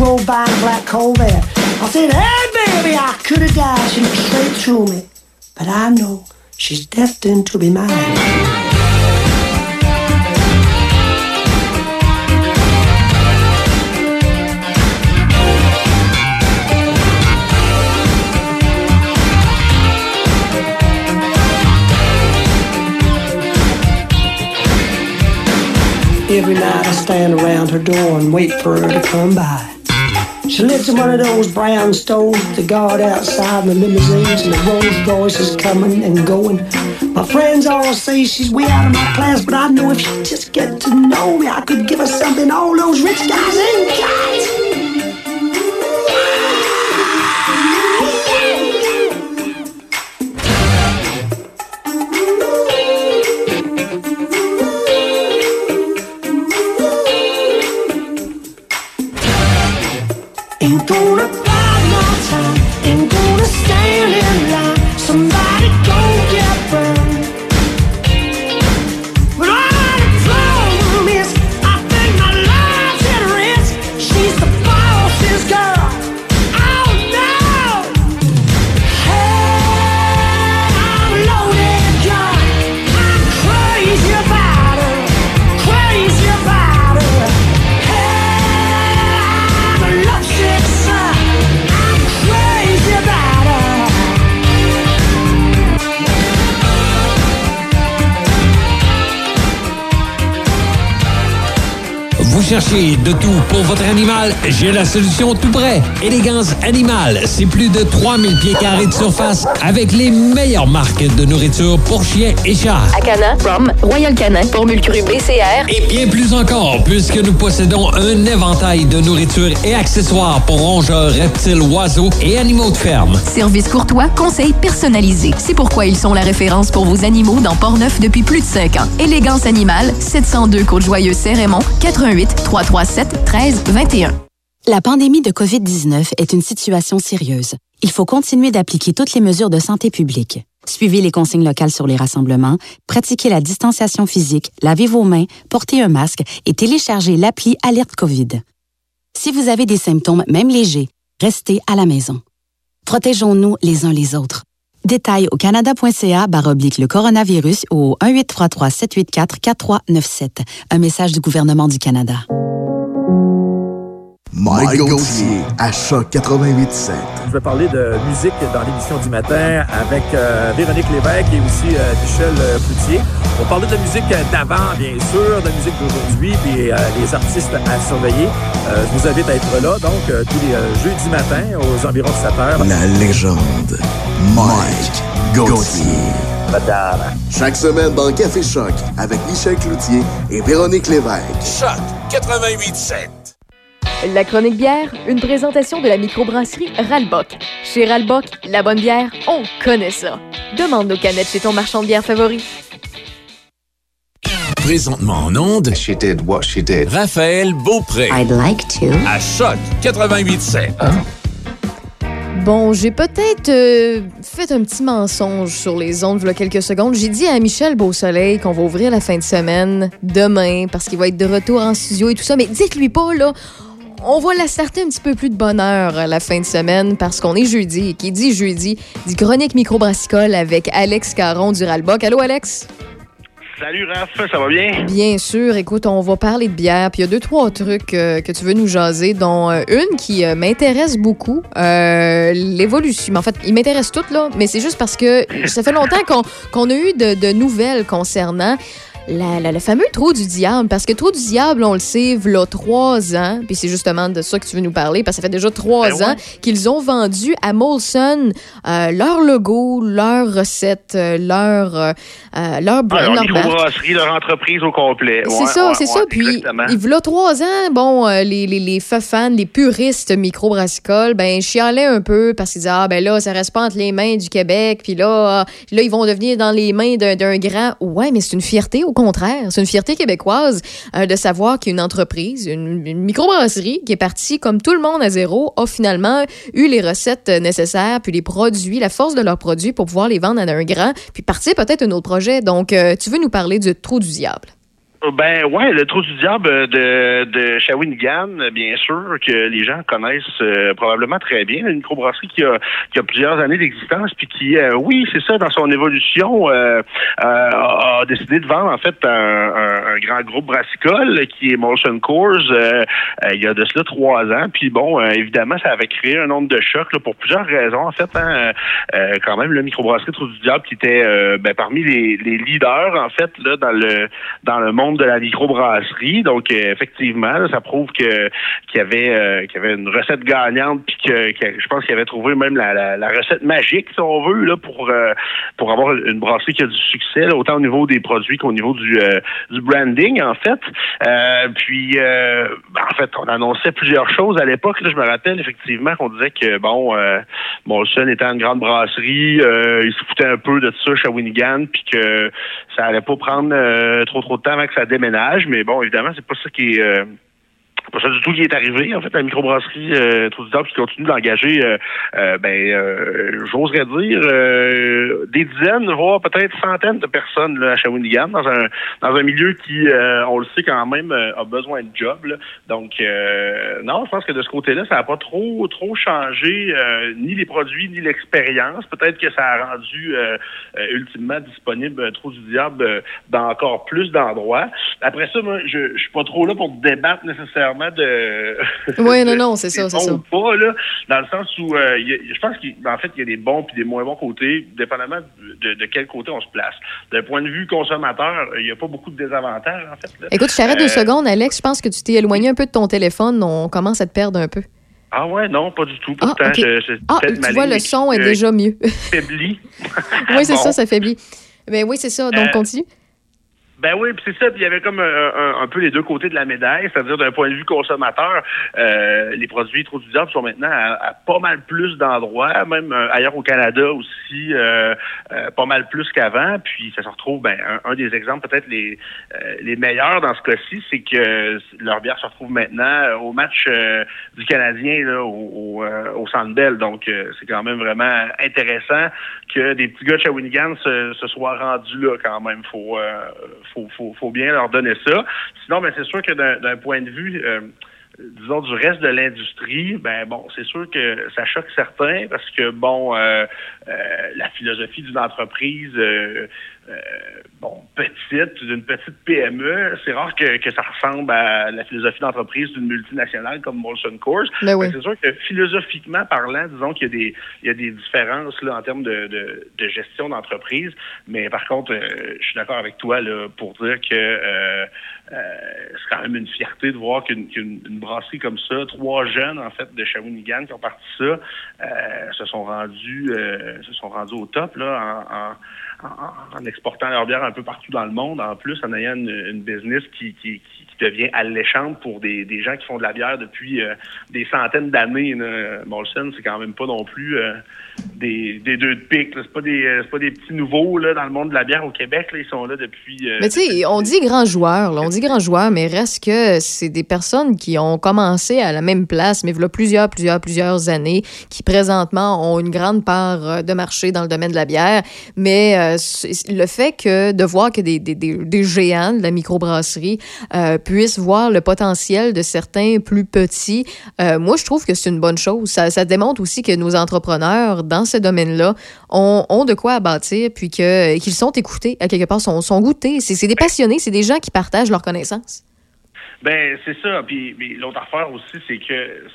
rolled by in black coal there. I said, hey baby, I could have died. She looked straight through me. But I know she's destined to be mine. Every night I stand around her door and wait for her to come by. She lives in one of those brown stoves, the guard outside and the limousines and the Rolls Royces coming and going. My friends all say she's way out of my class, but I know if she just get to know me, I could give her something all those rich guys ain't got. De tout pour votre animal, j'ai la solution tout près. Élégance Animale, c'est plus de 3000 pieds carrés de surface avec les meilleures marques de nourriture pour chiens et chats. Acana, Rum, Royal Canin, Formule Cru BCR. Et bien plus encore, puisque nous possédons un éventail de nourriture et accessoires pour rongeurs, reptiles, oiseaux et animaux de ferme. Service courtois, conseils personnalisés. C'est pourquoi ils sont la référence pour vos animaux dans Portneuf depuis plus de 5 ans. Élégance Animale, 702 Côte-Joyeuse, Saint-Raymond, 88 337 13 21. La pandémie de COVID-19 est une situation sérieuse. Il faut continuer d'appliquer toutes les mesures de santé publique. Suivez les consignes locales sur les rassemblements, pratiquez la distanciation physique, lavez vos mains, portez un masque et téléchargez l'appli Alerte COVID. Si vous avez des symptômes, même légers, restez à la maison. Protégeons-nous les uns les autres. Détails au canada.ca oblique le coronavirus au 1833-784-4397. Un message du gouvernement du Canada. Mike Gauthier à Choc 88.7. Je vais parler de musique dans l'émission du matin avec euh, Véronique Lévesque et aussi euh, Michel euh, Cloutier. On parlait de musique d'avant, bien sûr, de musique d'aujourd'hui, puis euh, les artistes à surveiller. Euh, je vous invite à être là, donc, euh, tous les euh, jeudis matins aux environs de 7 heures. La légende Mike Gauthier. Madame. Chaque semaine dans Café Choc avec Michel Cloutier et Véronique Lévesque. Choc 88.7. La chronique bière, une présentation de la microbrasserie Ralbock. Chez Ralbock, la bonne bière, on connaît ça. Demande nos canettes chez ton marchand de bière favori. Présentement en onde. She did what she did. Raphaël Beaupré. I'd like to. À Choc 88.7. Bon, j'ai peut-être euh, fait un petit mensonge sur les ondes il y a quelques secondes. J'ai dit à Michel Beausoleil qu'on va ouvrir la fin de semaine demain parce qu'il va être de retour en studio et tout ça. Mais dites-lui pas, là, on va la starter un petit peu plus de bonheur à la fin de semaine parce qu'on est jeudi. Et qui dit jeudi, dit chronique microbrassicole avec Alex Caron du Ralbock. Allô, Alex? Salut Raph, ça va bien? Bien sûr. Écoute, on va parler de bière. Puis il y a deux, trois trucs euh, que tu veux nous jaser, dont euh, une qui euh, m'intéresse beaucoup. Euh, L'évolution. En fait, il m'intéresse toutes, là. Mais c'est juste parce que ça fait longtemps qu'on a eu de, de nouvelles concernant. La, la- le fameux trou du diable, parce que trou du diable, on le sait, v'là trois ans, puis c'est justement de ça que tu veux nous parler, parce que ça fait déjà trois Ben ouais. ans qu'ils ont vendu à Molson euh, leur logo, leur recette, euh, leur, euh, euh, leur, Ah, brand, leur leur microbrasserie, leur entreprise au complet. C'est Ouais, ça, ouais, c'est ça. Puis, a trois ans, bon, euh, les, les, les fans, les puristes microbrassicoles, ben, chialaient un peu parce qu'ils disaient, ah, ben là, ça reste pas entre les mains du Québec, puis là, là, ils vont devenir dans les mains d'un d'un grand. Ouais, mais c'est une fierté, au contraire. C'est une fierté québécoise euh, de savoir qu'il y a une entreprise, une, une microbrasserie qui est partie comme tout le monde à zéro, a finalement eu les recettes nécessaires, puis les produits, la force de leurs produits pour pouvoir les vendre à un grand, puis partir peut-être un autre projet. Donc, euh, tu veux nous parler du trou du diable? Ben ouais, le trou du diable de, de Shawinigan, bien sûr, que les gens connaissent euh, probablement très bien. Une microbrasserie qui a, qui a plusieurs années d'existence, puis qui, euh, oui, c'est ça, dans son évolution, euh, euh, a, a décidé de vendre en fait un, un- un grand groupe brassicole qui est Molson Coors euh, euh, il y a de cela trois ans. Puis bon, évidemment, ça avait créé un nombre de chocs là, pour plusieurs raisons. En fait, hein, quand même, le microbrasserie Trou du Diable qui était ben, parmi les, les leaders en fait là dans le dans le monde de la microbrasserie. Donc euh, effectivement, là, ça prouve que qu'il y avait euh, qu'il y avait une recette gagnante puis que, que je pense qu'il avait trouvé même la, la, la recette magique si on veut là pour euh, pour avoir une brasserie qui a du succès là, autant au niveau des produits qu'au niveau du euh, du branding en fait. Euh, puis ben, en fait, on annonçait plusieurs choses à l'époque. Je me rappelle effectivement qu'on disait que bon, Molson était une grande brasserie, il se foutait un peu de ça Shawinigan, puis que ça allait pas prendre trop trop de temps que ça déménage. Mais bon, évidemment, c'est pas ça qui est euh, pas ça du tout qui est arrivé. En fait, la microbrasserie euh, Trou du Diable qui continue d'engager, euh, euh, ben, euh, j'oserais dire, euh, des dizaines, voire peut-être centaines de personnes là, à Shawinigan, dans un dans un milieu qui, euh, on le sait quand même, a besoin de job. là. Donc, non, je pense que de ce côté-là, ça n'a pas trop trop changé ni les produits ni l'expérience. Peut-être que ça a rendu ultimement disponible Trou du Diable dans encore plus d'endroits. Après ça, moi, je, je suis pas trop là pour débattre nécessairement de. [LAUGHS] Oui, non, non, c'est ça, c'est ça. ou pas, là, dans le sens où euh, il y a- je pense qu'en fait, il y a des bons puis des moins bons côtés, dépendamment de, de quel côté on se place. D'un point de vue consommateur, il n'y a pas beaucoup de désavantages, en fait. là. Écoute, je t'arrête deux Euh, secondes, Alex. Je pense que tu t'es éloigné un peu de ton téléphone. On commence à te perdre un peu. Ah ouais, non, pas du tout. Pourtant, ok. je, je- Ah, tu vois, le son est euh, déjà mieux. faiblit. [LAUGHS] oui, c'est [LAUGHS] Bon. ça, ça faiblit. Ben oui, c'est ça. Donc, continue. Ben oui, puis c'est ça. Puis il y avait comme un, un- un peu les deux côtés de la médaille, c'est-à-dire d'un point de vue consommateur, euh, les produits trop du diable sont maintenant à, à pas mal plus d'endroits, même euh, ailleurs au Canada aussi, euh, euh, pas mal plus qu'avant. Puis ça se retrouve, ben un, un des exemples peut-être les euh, les meilleurs dans ce cas-ci, c'est que leur bière se retrouve maintenant euh, au match euh, du Canadien là, au, au, euh, au Bell. Donc euh, c'est quand même vraiment intéressant que des petits gars de Shawinigan se, se soient rendus là quand même. Faut, euh, faut, faut, faut bien leur donner ça. Sinon, ben, c'est sûr que d'un point de vue, euh, disons, du reste de l'industrie, ben bon, c'est sûr que ça choque certains parce que, bon, euh, euh, la philosophie d'une entreprise, euh, bon, petite, d'une petite PME, c'est rare que, que ça ressemble à la philosophie d'entreprise d'une multinationale comme Molson Coors. Ben oui. C'est sûr que philosophiquement parlant, disons qu'il y a des, il y a des différences là, en termes de, de, de gestion d'entreprise. Mais par contre, euh, je suis d'accord avec toi là, pour dire que euh, euh, c'est quand même une fierté de voir qu'une qu'une- une brasserie comme ça, trois jeunes en fait de Shawinigan qui ont parti ça, euh, se sont rendus euh, se sont rendus au top là en, en- en, exportant leur bière un peu partout dans le monde, en plus en ayant une, une business qui, qui- qui devient alléchante pour des, des gens qui font de la bière depuis euh, des centaines d'années. Molson, c'est quand même pas non plus euh, des, des deux de pique. C'est pas des euh, c'est pas des petits nouveaux là, dans le monde de la bière au Québec. Là. Ils sont là depuis. euh, Mais tu sais, on dit grands joueurs, là, on dit grands joueurs, mais reste que c'est des personnes qui ont commencé à la même place, mais il y a plusieurs, plusieurs, plusieurs années, qui présentement ont une grande part de marché dans le domaine de la bière. Mais le fait que de voir que des, des, des, des géants de la microbrasserie euh, puissent voir le potentiel de certains plus petits, euh, moi, je trouve que c'est une bonne chose. Ça, ça démontre aussi que nos entrepreneurs dans ce domaine-là ont, ont de quoi à bâtir, puis que- qu'ils sont écoutés, à quelque part, sont, sont goûtés. C'est des passionnés, c'est des gens qui partagent leurs connaissances. Ben c'est ça. Puis l'autre affaire aussi, c'est que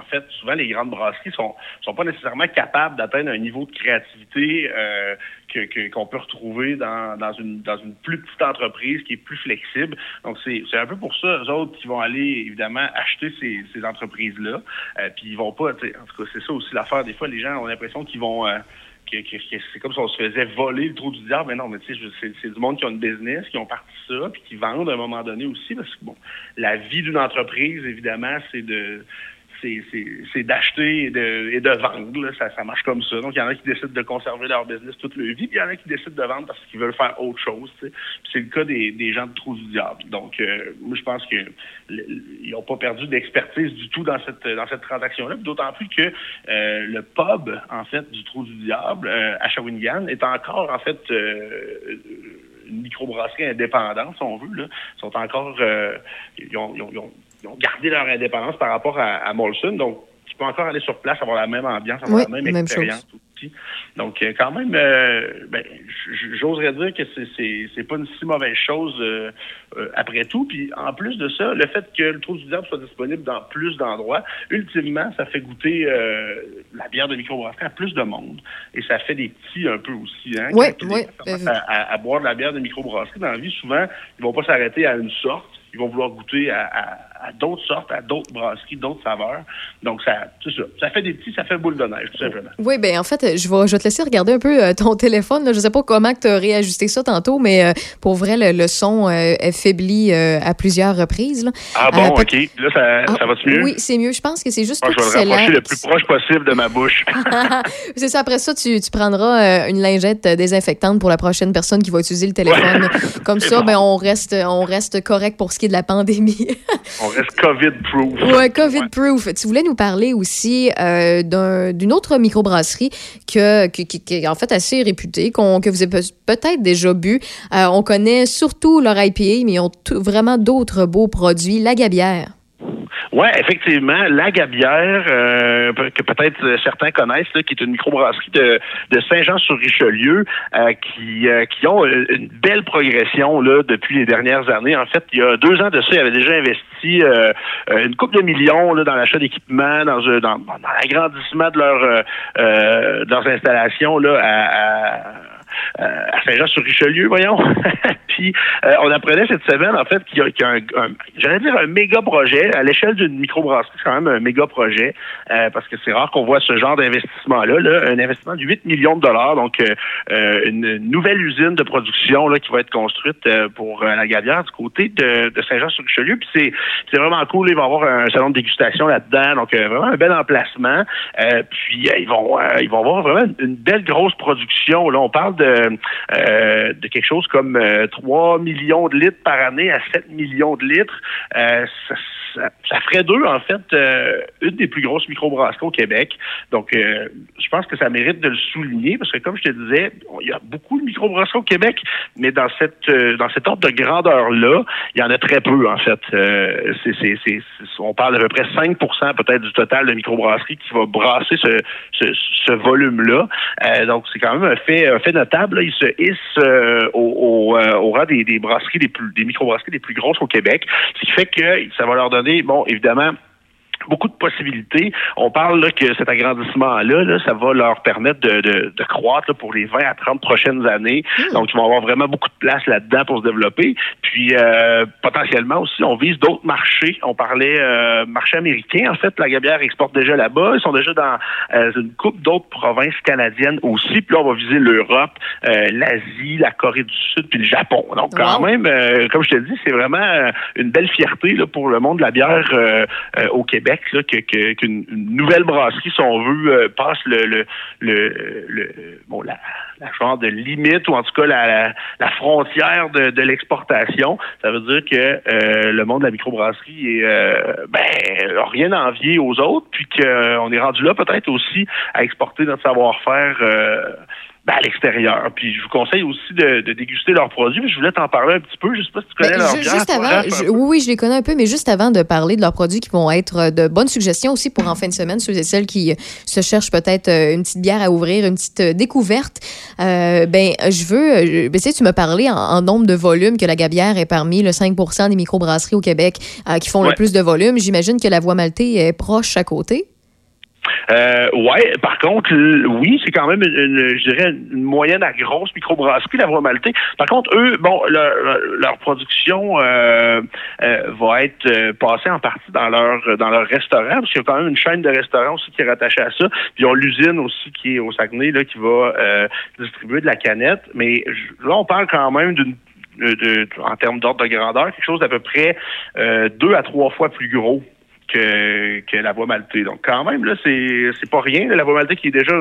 en fait, souvent les grandes brasseries sont sont pas nécessairement capables d'atteindre un niveau de créativité euh, que que- qu'on peut retrouver dans dans une dans une plus petite entreprise qui est plus flexible. Donc c'est un peu pour ça eux autres qui vont aller évidemment acheter ces ces entreprises là. puis ils vont pas. En tout cas, c'est ça aussi l'affaire. Des fois, les gens ont l'impression qu'ils vont euh, que, que- que c'est comme si on se faisait voler le trou du diable. Mais non, mais tu sais, c'est, du monde qui ont une business, qui ont parti ça, puis qui vendent à un moment donné aussi, parce que bon, la vie d'une entreprise, évidemment, c'est de c'est, d'acheter et de, et de vendre. Ça, marche comme ça. Donc, il y en a qui décident de conserver leur business toute leur vie, puis il y en a qui décident de vendre parce qu'ils veulent faire autre chose. c'est le cas des, gens de Trou du Diable. Donc, euh, moi, je pense que le- ils n'ont pas perdu d'expertise du tout dans cette dans cette transaction-là. D'autant plus que euh, le pub, en fait, du Trou du Diable euh, à Shawinigan est encore, en fait, une microbrasserie indépendante, si on veut. Là. Ils sont encore... ils, ont, ils ont- ils ont- ils ont gardé leur indépendance par rapport à, à Molson. Donc, tu peux encore aller sur place, avoir la même ambiance, avoir Oui, la même, même expérience aussi. Donc, euh, quand même, euh, ben, j'oserais dire que c'est- c'est pas une si mauvaise chose euh, euh, après tout. Puis, en plus de ça, le fait que le trou du diable soit disponible dans plus d'endroits, ultimement, ça fait goûter euh, la bière de microbrasserie à plus de monde. Et ça fait des petits un peu aussi. Hein, Oui, les oui. commencent à, à- à boire de la bière de microbrasserie, dans la vie, souvent, ils vont pas s'arrêter à une sorte. Ils vont vouloir goûter à, à- à d'autres sortes, à d'autres brasseries, d'autres saveurs. Donc, ça, c'est ça. Ça fait des petits, ça fait boule de neige, tout simplement. Oui, ben en fait, je vais, je vais te laisser regarder un peu euh, ton [LAUGHS] téléphone. Là. Je sais pas comment tu as réajusté ça tantôt, mais euh, pour vrai, le, le son euh, est faibli à plusieurs reprises. là. Ah bon, peut- OK. Là, ça, ça va-tu mieux? Oui, c'est mieux. Je pense que c'est juste tout je vais le rapprocher le plus proche possible de ma bouche. [LAUGHS] c'est ça. Après ça, tu, tu prendras une lingette désinfectante pour la prochaine personne qui va utiliser le téléphone. Comme [LAUGHS] ça, bon. ben on reste, on reste correct pour ce qui est de la pandémie. On reste COVID-proof. Ouais, COVID-proof. Tu voulais nous parler aussi euh, d'un- d'une autre microbrasserie que, qui, qui est en fait assez réputée, que vous avez pe- peut-être déjà bu. Euh, on connaît surtout leur IPA, mais ils ont tout- vraiment d'autres beaux produits. La Gabière. Ouais, effectivement, la Gabière, euh, que peut-être euh, certains connaissent, là, qui est une microbrasserie de, de Saint-Jean-sur-Richelieu, euh, qui, euh, qui ont euh, une belle progression là depuis les dernières années. En fait, il y a deux ans de ça, ils avaient déjà investi euh, une coupe de millions là, dans l'achat d'équipements, dans, dans, dans l'agrandissement de, leur, de leurs installations là, à, à à Saint-Jean-sur-Richelieu, voyons. [LAUGHS] Puis euh, on apprenait cette semaine, en fait, qu'il y a, y a un, j'allais dire un méga projet. À l'échelle d'une microbrasserie, c'est quand même un méga projet, euh, parce que c'est rare qu'on voit ce genre d'investissement-là. Là, un investissement de 8 millions de dollars, donc euh, euh, une nouvelle usine de production là, qui va être construite euh, pour euh, la Gavière du côté de, de Saint-Jean-sur-Richelieu. Puis c'est, c'est vraiment cool. Il va y avoir un salon de dégustation là-dedans, donc euh, vraiment un bel emplacement. Euh, puis euh, ils vont euh, ils vont avoir vraiment une, belle grosse production. Là, on parle de, euh, de quelque chose comme euh, 3 millions de litres par année à 7 millions de litres. Euh, ça, ça- ça ferait d'eux, en fait, euh, une des plus grosses microbrasseries au Québec. Donc, euh, je pense que ça mérite de le souligner parce que, comme je te disais, il y a beaucoup de microbrasseries au Québec, mais dans cette euh, dans cet ordre de grandeur-là, il y en a très peu, en fait. Euh, c'est, c'est, c'est- c'est- on parle d'à peu près 5% peut-être du total de microbrasseries qui va brasser ce, ce, ce volume-là. Euh, donc, c'est quand même un fait, un fait notable. Là. Ils se hissent euh, au, au, euh, au rang des, des brasseries des microbrasseries les plus grosses au Québec. Ce qui fait que ça va leur donner, bon, évidemment, beaucoup de possibilités. On parle là, que cet agrandissement-là, là, ça va leur permettre de, de, de croître là, pour les 20 à 30 prochaines années. Donc, ils vont avoir vraiment beaucoup de place là-dedans pour se développer. Puis, euh, potentiellement aussi, on vise d'autres marchés. On parlait euh, marché américain. En fait, la Gabière exporte déjà là-bas. Ils sont déjà dans euh, une coupe d'autres provinces canadiennes aussi. Puis là, on va viser l'Europe, euh, l'Asie, la Corée du Sud, puis le Japon. Donc, quand Wow. même, euh, comme je te dis, c'est vraiment une belle fierté là, pour le monde de la bière euh, euh, au Québec, qu'une une nouvelle brasserie, si on veut, euh, passe le, le, le, bon, la, la genre de limite, ou en tout cas la, la, frontière de, de l'exportation. Ça veut dire que euh, le monde de la microbrasserie est, euh, ben, rien à envier aux autres, puis qu'on est rendu là peut-être aussi à exporter notre savoir-faire euh, ben, à l'extérieur. Puis je vous conseille aussi de, de déguster leurs produits. Je voulais t'en parler un petit peu. Je sais pas si tu connais Ben, leur ju- bière. juste avant, un je- oui, oui, je les connais un peu, mais juste avant de parler de leurs produits qui vont être euh, de bonnes suggestions aussi pour en fin de semaine, ceux et celles qui euh, se cherchent peut-être euh, une petite bière à ouvrir, une petite découverte, euh, ben, je veux, ben, tu sais, tu m'as parlé en, en nombre de volumes que la Gabière est parmi le 5% des microbrasseries au Québec euh, qui font le plus de volume. J'imagine que la Voie Maltais est proche à côté. Euh, ouais, par contre, oui, c'est quand même une, une- je dirais une moyenne à grosse microbrasserie, la Voie Maltais. Par contre, eux, bon, leur, leur production euh, euh, va être euh, passée en partie dans leur dans leur restaurant, parce qu'il y a quand même une chaîne de restaurants aussi qui est rattachée à ça. Puis ils ont l'usine aussi qui est au Saguenay, là, qui va euh, distribuer de la canette. Mais là, on parle quand même d'une de- de- en termes d'ordre de grandeur, quelque chose d'à peu près euh, deux à trois fois plus gros que, que la voie maltée. Donc quand même, là, c'est pas rien. là, la voie maltée qui est déjà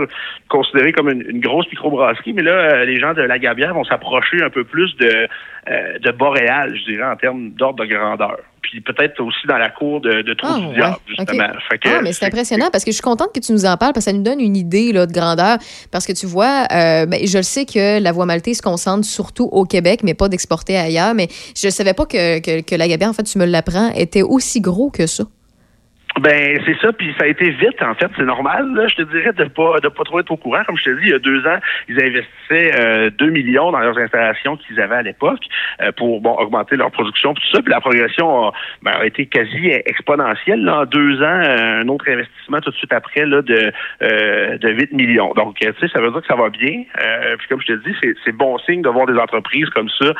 considérée comme une, une grosse microbrasserie, mais là, euh, les gens de la Gabière vont s'approcher un peu plus de, euh, de Boréal, je dirais, en termes d'ordre de grandeur. Puis peut-être aussi dans la cour de, de Trou Ah, du ouais. Diable, OK. justement. Fait que, Ah, mais c'est impressionnant parce que je suis contente que tu nous en parles parce que ça nous donne une idée là, de grandeur. Parce que tu vois, euh, ben, je le sais que la voie maltaise se concentre surtout au Québec, mais pas d'exporter ailleurs. Mais je ne savais pas que, que, que la Gabière, en fait, tu me l'apprends, était aussi gros que ça. Ben c'est ça, puis ça a été vite en fait, c'est normal. Là, je te dirais de pas de pas trop être au courant. Comme je te dis, il y a deux ans, ils investissaient euh, 2 millions dans leurs installations qu'ils avaient à l'époque euh, pour bon augmenter leur production, tout ça. Puis la progression a, ben, a été quasi exponentielle. Là, en deux ans, euh, un autre investissement tout de suite après là de euh, de 8 millions. Donc tu sais, ça veut dire que ça va bien. Euh, puis comme je te dis, c'est c'est bon signe de voir des entreprises comme ça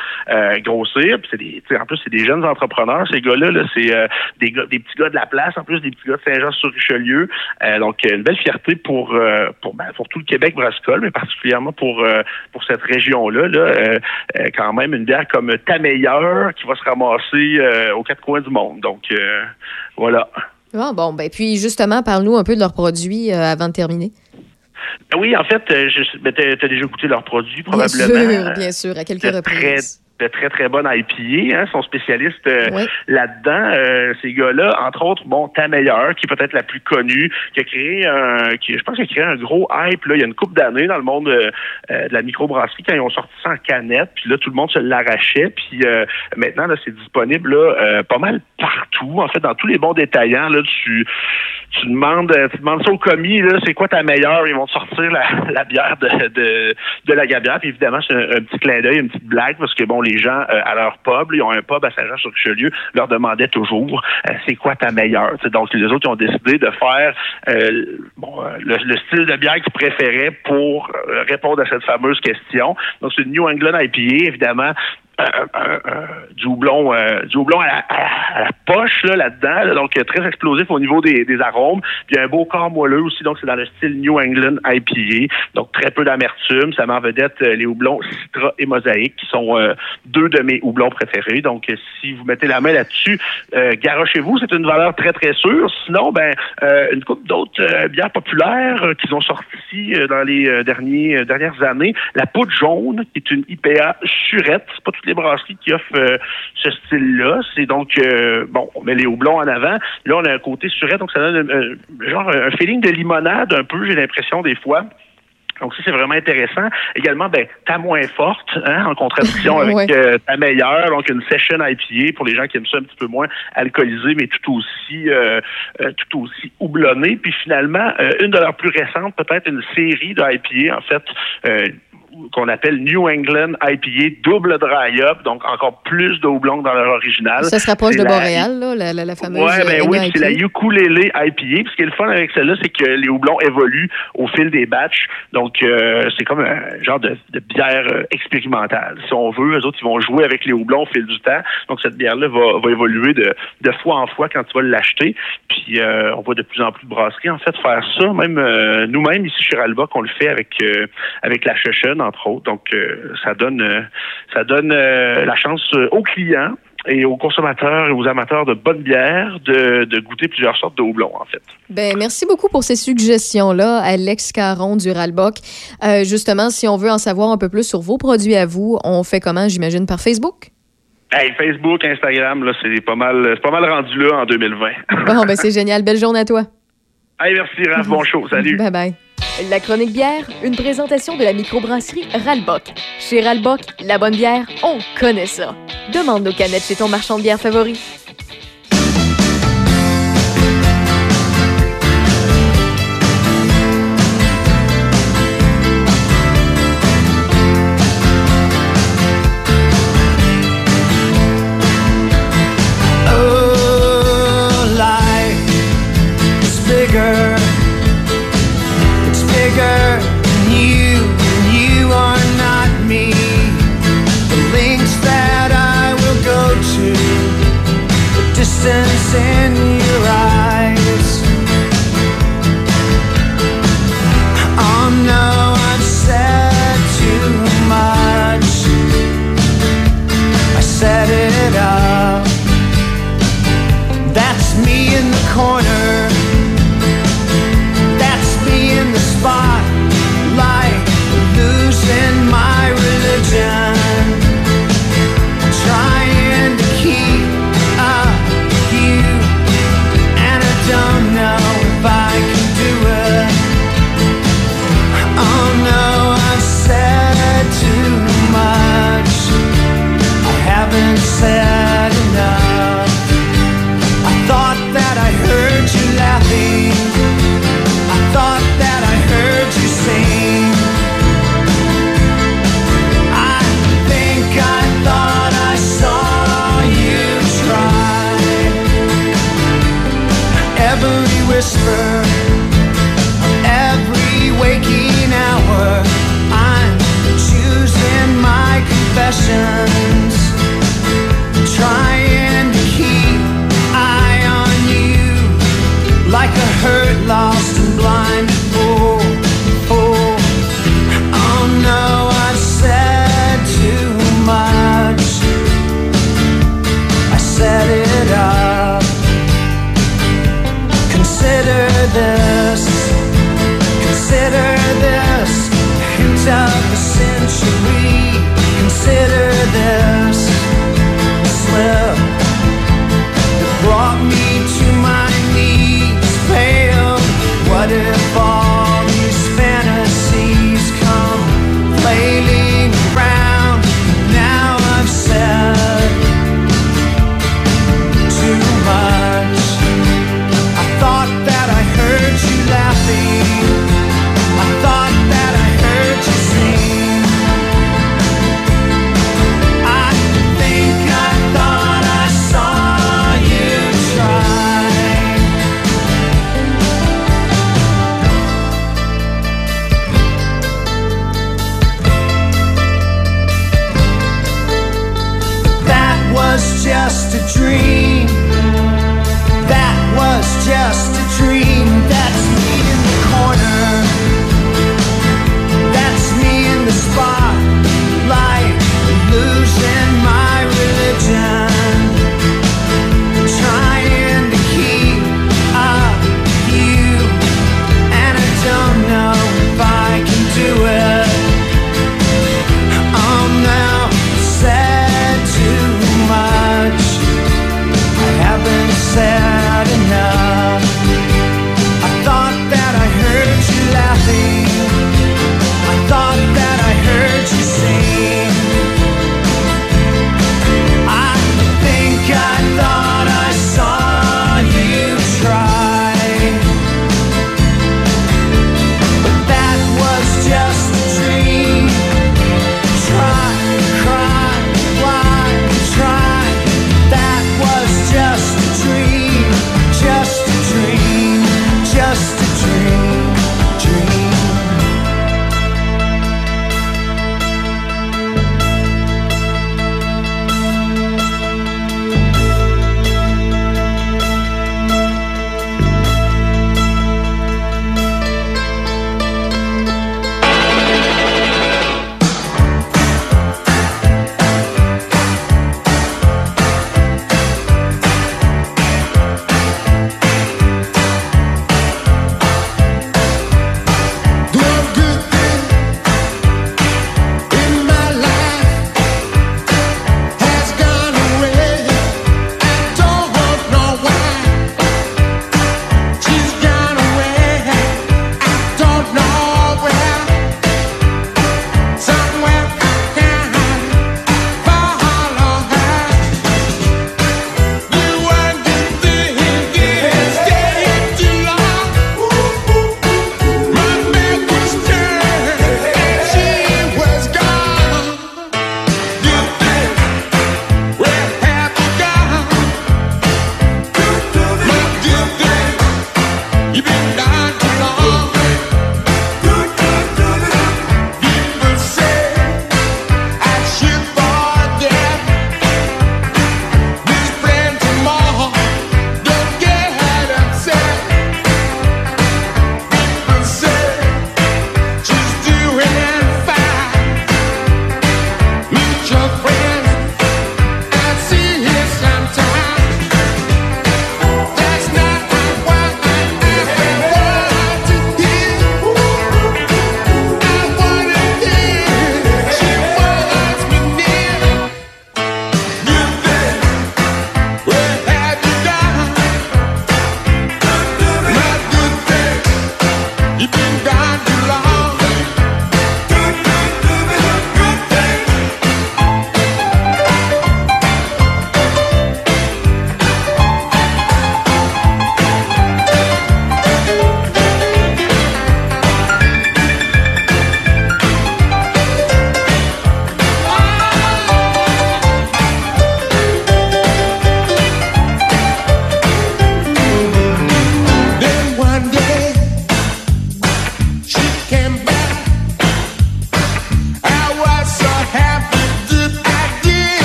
grossir. Puis c'est des, en plus c'est des jeunes entrepreneurs ces gars-là. Là, c'est des gars, des petits gars de la place en plus des petits gars de Saint-Jean-sur-Richelieu. Euh, donc, une belle fierté pour euh, pour, ben, pour tout le Québec brassicole, mais particulièrement pour euh, pour cette région-là. Là, quand même, une bière comme ta meilleure qui va se ramasser aux quatre coins du monde. Donc, voilà. Ah, bon, ben, puis justement, parle-nous un peu de leurs produits avant de terminer. Ben Oui, en fait, ben, t'as, t'as déjà goûté leurs produits, Bien probablement. sûr, bien sûr, à quelques reprises. Très, de très très bonnes IPA, hein, sont spécialistes euh, là-dedans. Euh, ces gars-là, entre autres, bon, Ta meilleure, qui est peut-être la plus connue, qui a créé un, qui, je pense, qui a créé un gros hype là, il y a une couple d'années dans le monde euh, euh, de la microbrasserie quand ils ont sorti ça en canette, puis là tout le monde se l'arrachait, puis euh, maintenant là c'est disponible là euh, pas mal partout, en fait dans tous les bons détaillants là tu tu demandes tu demandes ça au commis là, c'est quoi ta meilleure, ils vont te sortir la, la bière de, de de la Gabière, puis évidemment c'est un, un petit clin d'œil, une petite blague parce que bon les gens euh, à leur pub, ils ont un pub à Saint-Jean-sur-Richelieu, leur demandaient toujours euh, c'est quoi ta meilleure. Tu sais, donc les autres ils ont décidé de faire euh, bon, euh, le, le style de bière qu'ils préféraient pour euh, répondre à cette fameuse question. Donc c'est New England IPA évidemment. Euh, euh, euh, du houblon, euh, du houblon à la, à poche là, là-dedans, là, donc euh, très explosif au niveau des, arômes. Puis un beau corps moelleux aussi, donc c'est dans le style New England IPA, donc très peu d'amertume. Ça met en vedette euh, les houblons Citra et Mosaïque, qui sont euh, deux de mes houblons préférés. Donc euh, si vous mettez la main là-dessus, euh, garochez-vous, c'est une valeur très très sûre. Sinon, ben euh, une couple d'autres euh, bières populaires euh, qu'ils ont sorties euh, dans les euh, derniers euh, dernières années, la poudre jaune, qui est une IPA surette. C'est pas toutes les brasseries qui offrent euh, ce style-là. C'est donc euh, bon, on met les houblons en avant. Là, on a un côté surette, donc ça donne euh, genre un feeling de limonade un peu, j'ai l'impression des fois. Donc ça, c'est vraiment intéressant. Également, ben, ta moins forte, hein, en contradiction [LAUGHS] avec Ouais. euh, ta meilleure, donc une session IPA pour les gens qui aiment ça un petit peu moins alcoolisé, mais tout aussi euh, euh, tout aussi houblonné. Puis finalement, une de leurs plus récentes, peut-être une série d'IPA, en fait, euh, qu'on appelle New England IPA double dry up, donc encore plus de houblon dans leur original. Ça se rapproche de la- Boréal, là, la, la, la fameuse. Ouais, ben euh, oui, c'est la ukulele IPA. Ce qui est le fun avec celle-là, c'est que les houblons évoluent au fil des batchs. Donc, euh, c'est comme un genre de, de bière euh, expérimentale. Si on veut, eux autres, ils vont jouer avec les houblons au fil du temps. Donc, cette bière-là va, va évoluer de, de fois en fois quand tu vas l'acheter. Puis, euh, on voit de plus en plus de brasseries, en fait, faire ça. Même euh, nous-mêmes, ici, chez Ralba, qu'on le fait avec euh, avec la Chechenne, entre autres. Donc, euh, ça donne euh, ça donne euh, la chance aux clients et aux consommateurs et aux amateurs de bonne bière de, de goûter plusieurs sortes de houblons, en fait. Ben, merci beaucoup pour ces suggestions-là, Alex Caron du Ralboc. Euh, justement, si on veut en savoir un peu plus sur vos produits à vous, on fait comment, j'imagine, par Facebook? Hey, Facebook, Instagram, là, c'est pas mal, c'est pas mal rendu là en 2020. Bon, ben, c'est génial. Belle journée à toi. Hey, merci, Raph. Bon show. Salut. Bye bye. La chronique bière, une présentation de la microbrasserie Ralbock. Chez Ralbock, la bonne bière, on connaît ça. Demande nos canettes chez ton marchand de bière favori.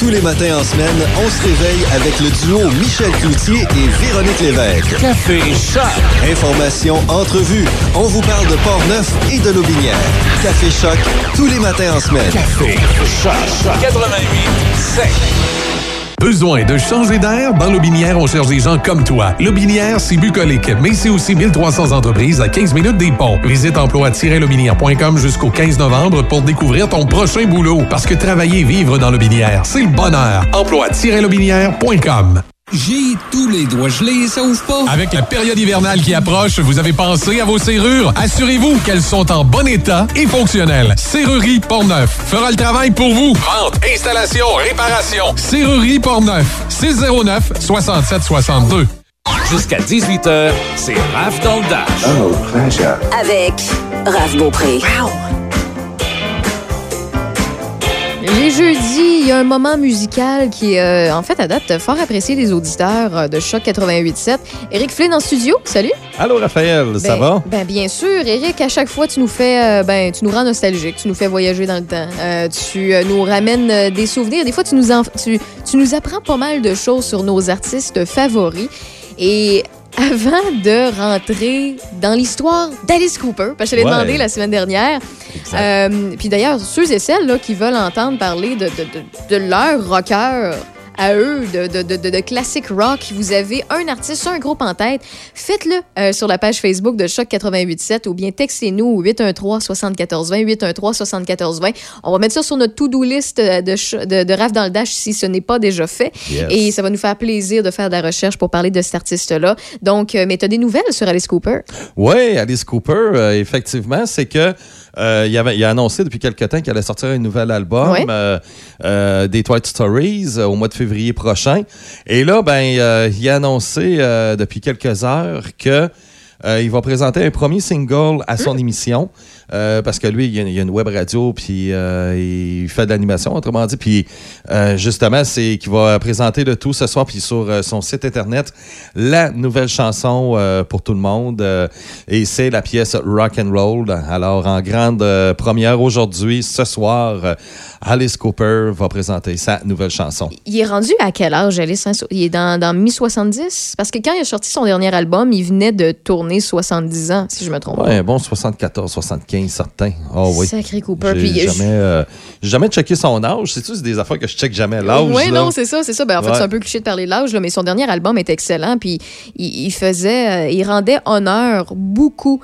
Tous les matins en semaine, on se réveille avec le duo Michel Cloutier et Véronique Lévesque. Café Choc. Information, entrevue. On vous parle de Port-Neuf et de Lobinière. Café Choc, tous les matins en semaine. Café Choc. 88 5. Besoin de changer d'air? Dans Lobinière, on cherche des gens comme toi. Lobinière, c'est bucolique, mais c'est aussi 1300 entreprises à 15 minutes des ponts. Visite emploi-lobinière.com jusqu'au 15 novembre pour découvrir ton prochain boulot. Parce que travailler et vivre dans Lobinière, c'est le bonheur. Emploi-lobinière.com J'ai tous les doigts gelés, ça ouvre pas. Avec la période hivernale qui approche, vous avez pensé à vos serrures? Assurez-vous qu'elles sont en bon état et fonctionnelles. Serrurerie Portneuf fera le travail pour vous. Vente, installation, réparation. Serrurerie Portneuf. 609 67 62. Jusqu'à 18h, c'est Raph dans le Dash. Oh, pleasure. Avec Raph Beaupré. Les jeudis, il y a un moment musical qui est, euh, en fait, à date, fort apprécié des auditeurs euh, de Choc 88.7. Éric Flynn en studio, salut. Allô, Raphaël, ça Ben- va? Ben bien sûr, Eric, à chaque fois tu nous fais, euh, ben tu nous rends nostalgique, tu nous fais voyager dans le temps, Euh, tu nous ramènes des souvenirs. Des fois tu nous en- tu, tu nous apprends pas mal de choses sur nos artistes favoris. Et [LAUGHS] avant de rentrer dans l'histoire d'Alice Cooper, parce que je l'ai Ouais. demandé la semaine dernière. Euh, Puis d'ailleurs, ceux et celles là, qui veulent entendre parler de, de, de, de leur rocker à eux, de, de, de, de, classic rock, vous avez un artiste, un groupe en tête, faites-le euh, sur la page Facebook de Choc 887 ou bien textez-nous au 813 74 20 813 74 20. On va mettre ça sur notre to-do list euh, de, de, de Raph dans le Dash si ce n'est pas déjà fait. Yes. Et ça va nous faire plaisir de faire de la recherche pour parler de cet artiste-là. Donc, euh, mais tu as des nouvelles sur Alice Cooper? Oui, Alice Cooper, euh, effectivement, c'est que euh, il, avait, il a annoncé depuis quelque temps qu'il allait sortir un nouvel album, Ouais. euh, euh, des Twilight Stories, au mois de février prochain. Et là, ben, il a annoncé depuis quelques heures que il va présenter un premier single à son émission. Euh, parce que lui, il y, a, il a une web radio, puis euh, il fait de l'animation, autrement dit. Puis euh, justement, c'est qu'il va présenter le tout ce soir, puis sur son site internet, la nouvelle chanson pour tout le monde. et c'est la pièce Rock and Roll. Alors, en grande première aujourd'hui, ce soir, Alice Cooper va présenter sa nouvelle chanson. Il est rendu à quel âge, Alice? hein? Il est dans, dans mi-70? Parce que quand il a sorti son dernier album, il venait de tourner 70 ans, si je me trompe pas. Ouais, bon 74, 75, certain. Oh oui. Sacré Cooper. J'ai Puis, jamais, euh, jamais checké son âge. C'est-tu, c'est des affaires que je check jamais l'âge? Oui, non, c'est ça, c'est ça. Ben, en fait, c'est un peu cliché de parler de l'âge, mais son dernier album est excellent. Puis il, il faisait, euh, il rendait honneur beaucoup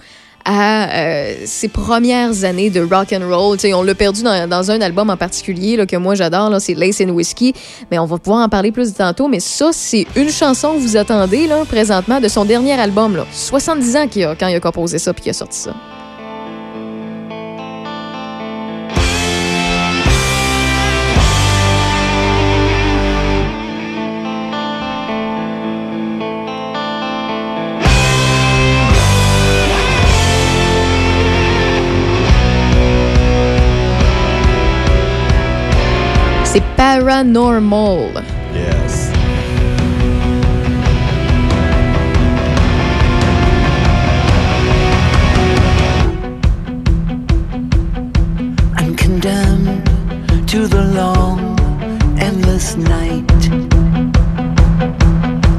à euh, ses premières années de rock and roll. On l'a perdu dans, dans un album en particulier là, que moi j'adore, c'est Lace and Whiskey. Mais on va pouvoir en parler plus tantôt. Mais ça, c'est une chanson que vous attendez là, présentement de son dernier album. Là. 70 ans qu'il a quand il a composé ça puis qu'il a sorti ça. C'est Paranormal. Yes. I'm condemned to the long, endless night.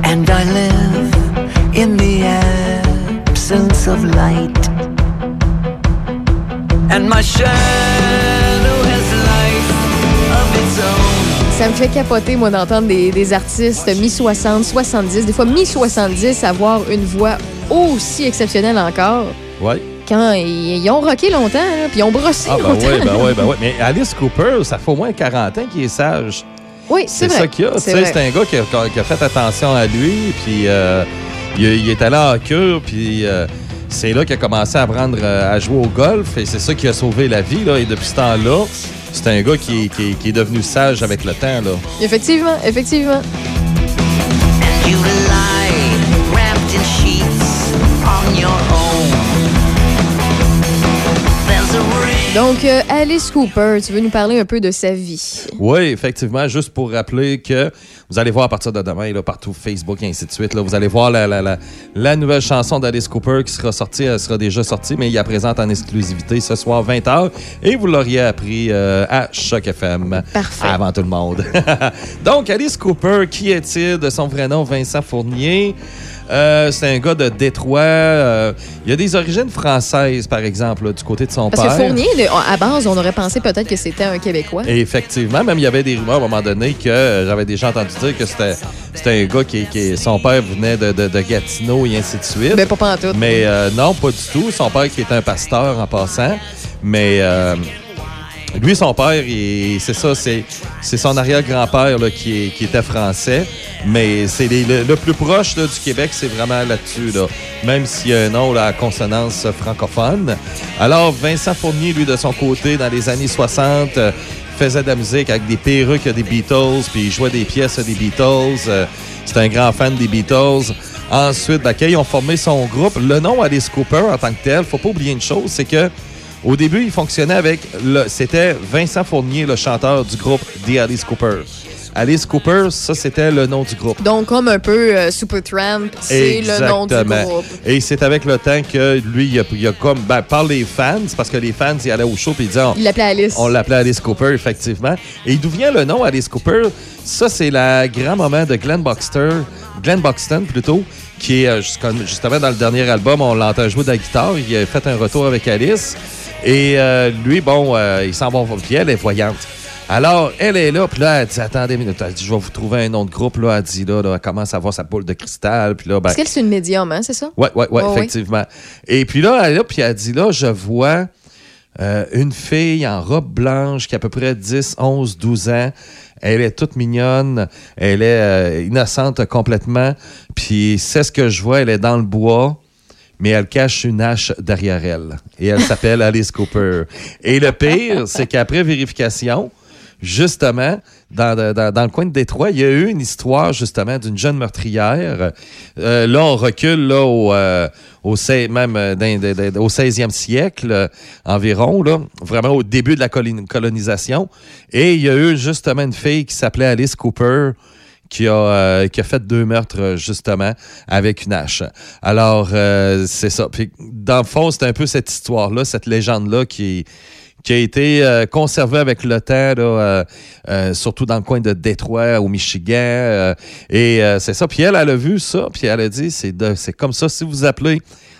And I live in the absence of light. And my shadow Ça me fait capoter, moi, d'entendre des, des artistes mi-60, 70, des fois mi-70 avoir une voix aussi exceptionnelle encore. Ouais. Quand ils, ils ont rocké longtemps, là, puis ils ont brossé Ah, ben longtemps. oui, ben oui, ben oui. [LAUGHS] Mais Alice Cooper, ça fait au moins 40 ans qu'il est sage. Oui, c'est C'est vrai. ça qu'il y a. C'est. C'est un gars qui a, qui a fait attention à lui, puis euh, il, il est allé en cure, puis euh, c'est là qu'il a commencé à apprendre euh, à jouer au golf, et c'est ça qui a sauvé la vie. Là, et depuis ce temps-là, c'est un gars qui, est- qui est- qui est devenu sage avec le temps. Là. Effectivement, effectivement. Donc, euh, Alice Cooper, tu veux nous parler un peu de sa vie? Oui, effectivement, juste pour rappeler que vous allez voir à partir de demain, là, partout Facebook et ainsi de suite, là, vous allez voir la, la, la, la nouvelle chanson d'Alice Cooper qui sera sortie, elle sera déjà sortie, mais il la présente en exclusivité ce soir 20h et vous l'auriez appris euh, à Choc FM avant tout le monde. [LAUGHS] Donc, Alice Cooper, qui est-il de son vrai nom, Vincent Fournier? Euh, c'est un gars de Détroit. Euh, il a des origines françaises, par exemple, là, du côté de son Parce père. que Fournier, à base, on aurait pensé peut-être que c'était un Québécois. Et effectivement, même il y avait des rumeurs à un moment donné que euh, j'avais déjà entendu dire que c'était c'était un gars qui, qui- son père venait de, de- de Gatineau et ainsi de suite. Ben, pas pantoute. Mais euh, non, pas du tout. Son père qui était un pasteur en passant. Mais euh, lui, son père, c'est ça, c'est son arrière-grand-père qui, était français. Mais c'est le, plus proche là, du Québec, c'est vraiment là-dessus. Là. Même s'il y a un nom là, à consonance francophone. Alors, Vincent Fournier, lui, de son côté, dans les années 60, euh, faisait de la musique avec des perruques des Beatles, puis il jouait des pièces des Beatles. Euh, C'était un grand fan des Beatles. Ensuite, ben, ils ont formé son groupe, le nom Alice Cooper en tant que tel, faut pas oublier une chose, c'est que au début, il fonctionnait avec le, c'était Vincent Fournier, le chanteur du groupe The Alice Cooper. Alice Cooper, ça c'était le nom du groupe. Donc, comme un peu euh, Supertramp, c'est le nom du groupe. Et c'est avec le temps que lui, il a, il a comme, ben, par les fans, parce que les fans, ils allaient au show et ils disaient, Il l'appelait Alice. on l'appelait Alice Cooper, effectivement. Et d'où vient le nom Alice Cooper? Ça, c'est le grand moment de Glenn Buxter, Glenn Buxton plutôt, qui est euh, justement dans le dernier album, on l'entend jouer de la guitare. Il a fait un retour avec Alice. Et euh, lui, bon, euh, il s'en va, puis elle est voyante. Alors, elle est là, puis là, elle dit, attendez une minute, elle dit, je vais vous trouver un nom de groupe, là, elle dit, là, là, elle commence à voir sa boule de cristal, puis là, ben, Parce qu'elle, c'est une médium, hein, c'est ça? Ouais, ouais, ouais, Oh, oui. effectivement. Et puis là, elle est là, puis elle dit là, je vois euh, une fille en robe blanche qui a à peu près 10, 11, 12 ans. Elle est toute mignonne. Elle est euh, innocente complètement. Puis c'est ce que je vois. Elle est dans le bois. Mais elle cache une hache derrière elle. Et elle s'appelle Alice Cooper. Et le pire, c'est qu'après vérification, justement, dans, le coin de Détroit, il y a eu une histoire, justement, d'une jeune meurtrière. Euh, là, on recule au, euh, même, euh, au 16e siècle environ, vraiment au début de la colon- colonisation. Et il y a eu justement une fille qui s'appelait Alice Cooper qui a, euh, qui a fait deux meurtres, euh, justement, avec une hache. Alors, euh, c'est ça. Puis, dans le fond, c'est un peu cette histoire-là, cette légende-là qui, qui a été euh, conservée avec le temps, là, surtout dans le coin de Détroit, au Michigan. et c'est ça. Puis elle, elle a vu ça, puis elle a dit, c'est comme ça, si vous appelez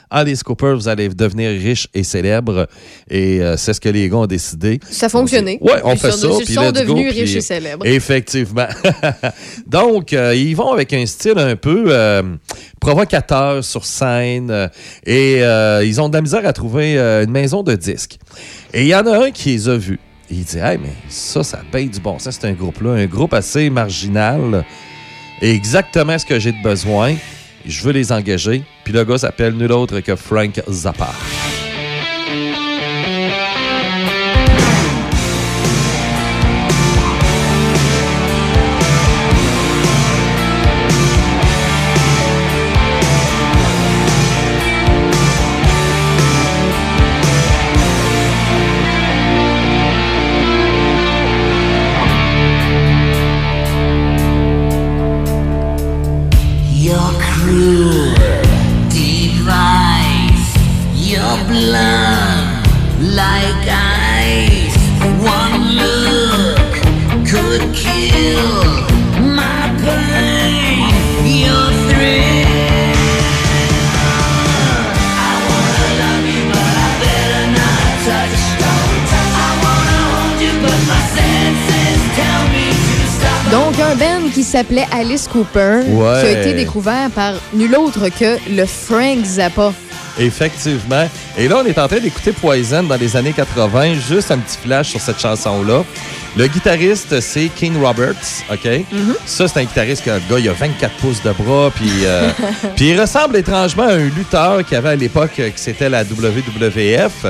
Alice Cooper, vous allez devenir riche et célèbre. Et euh, c'est ce que les gars ont décidé. Ça a fonctionné. Ouais, on Ils fait sont- ça. Ils sont go, devenus puis- riches et célèbres. Effectivement. [LAUGHS] Donc, euh, ils vont avec un style un peu euh, provocateur sur scène et ils ont de la misère à trouver une maison de disques. Et il y en a un qui les a vus. Et il dit Hey, mais ça, ça paye du bon sens, c'est un groupe-là, un groupe assez marginal. Et exactement ce que j'ai de besoin. Je veux les engager. Puis le gars s'appelle nul autre que Frank Zappa. S'appelait Alice Cooper, Ouais. qui a été découvert par nul autre que le Frank Zappa. Effectivement. Et là, on est en train d'écouter Poison dans les années 80. Juste un petit flash sur cette chanson-là. Le guitariste, c'est King Roberts, OK? Ça, c'est un guitariste que le gars, il a 24 pouces de bras, puis euh, [LAUGHS] puis il ressemble étrangement à un lutteur qu'il y avait à l'époque, euh, qui c'était la WWF,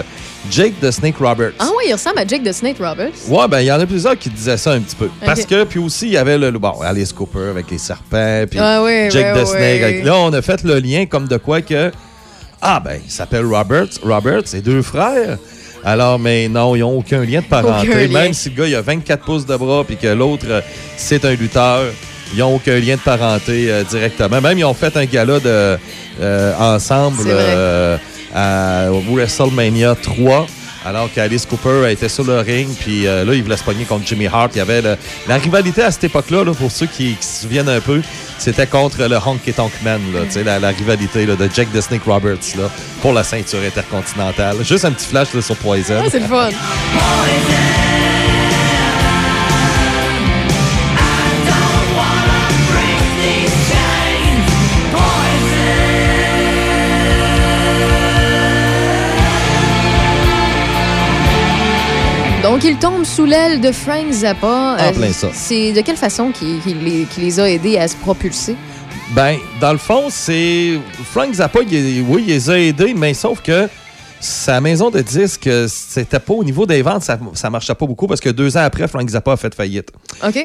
Jake the Snake Roberts. Ah oui, il ressemble à Jake the Snake Roberts. Ouais, ben il y en a plusieurs qui disaient ça un petit peu. Parce que, puis aussi, il y avait le, bon, Alice Cooper avec les serpents, puis Ah Jake ouais, the Snake. avec- Là, on a fait le lien comme de quoi que, ah ben, il s'appelle Roberts. Roberts, c'est deux frères. Alors, mais non, ils n'ont aucun lien de parenté. Même si le gars, il a 24 pouces de bras puis que l'autre, euh, c'est un lutteur, ils n'ont aucun lien de parenté euh, directement. Même, ils ont fait un gala de, euh, ensemble euh, à WrestleMania 3. Alors qu'Alice Cooper était sur le ring, puis euh, là, il voulait se pogner contre Jimmy Hart. Il y avait la rivalité à cette époque-là, là, pour ceux qui, se souviennent un peu, c'était contre le Honky Tonk Man, la, rivalité de Jack the Roberts pour la ceinture intercontinentale. Juste un petit flash sur Poison. C'est le fun. Il tombe sous l'aile de Frank Zappa. En plein ça. C'est de quelle façon qu'il les, a aidés à se propulser? Ben, dans le fond, c'est. Frank Zappa, il, oui, il les a aidés, mais sauf que sa maison de disques, c'était pas au niveau des ventes, ça, ça marchait pas beaucoup parce que deux ans après, Frank Zappa a fait faillite.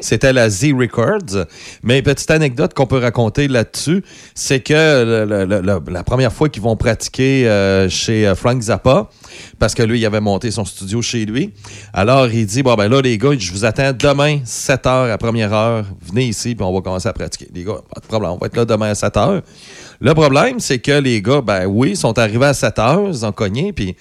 C'était la Z Records. Mais petite anecdote qu'on peut raconter là-dessus, c'est que le- le- le- le- la première fois qu'ils vont pratiquer euh, chez euh, Frank Zappa, parce que lui, il avait monté son studio chez lui, alors il dit, bon ben là les gars, je vous attends demain 7 heures à première heure, venez ici puis on va commencer à pratiquer. Les gars, pas de problème, on va être là demain à 7 heures. Le problème, c'est que les gars, ben oui, sont arrivés à 7 heures, ils ont cogné, puis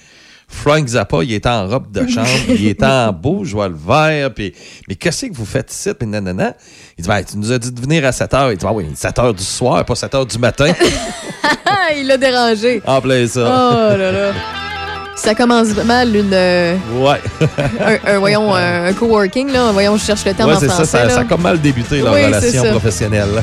Frank Zappa, il était en robe de [LAUGHS] chambre, il était en beau, je vois le vert, puis mais qu'est-ce que vous faites ici, puis nanana. Il dit, ben, tu nous as dit de venir à 7 heures. Il dit, ah oui, 7 heures du soir, pas 7 heures du matin. [LAUGHS] il l'a dérangé. en plein ça. Oh là là. Ça commence mal, une, euh, Ouais. [LAUGHS] un, un- voyons, un, un coworking, là. Voyons, je cherche le terme Ouais, en c'est ça, français. ça, là. ça a comme mal débuté leur Oui, relation professionnelle.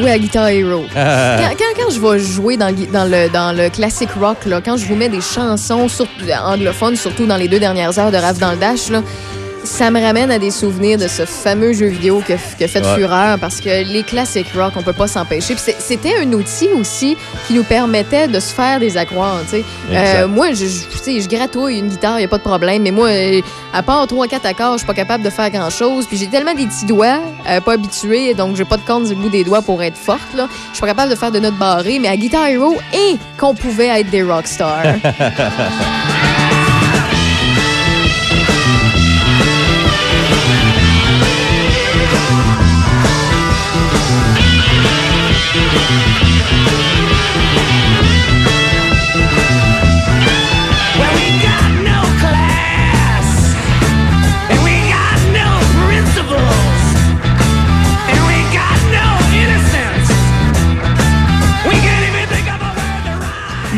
Joué à Guitar Hero. Ah. [LAUGHS] Quand, quand- quand je vais jouer dans, le dans, le, dans le classic rock, là, quand je vous mets des chansons surtout, anglophones, surtout dans les deux dernières heures de Rave dans le Dash, là, ça me ramène à des souvenirs de ce fameux jeu vidéo que, que fait Ouais. fureur parce que les classic rock, on peut pas s'empêcher. C'était un outil aussi qui nous permettait de se faire des. Exact. Euh, moi, je, je, je gratouille une guitare, il a pas de problème. Mais moi, euh, à part 3-4 accords, je suis pas capable de faire grand-chose. Puis j'ai tellement des petits doigts, euh, pas habitués, donc j'ai pas de cornes du bout des doigts pour être forte. Je suis pas capable de faire de notes barrées. Mais à Guitar Hero, et qu'on pouvait être des rockstars. [LAUGHS]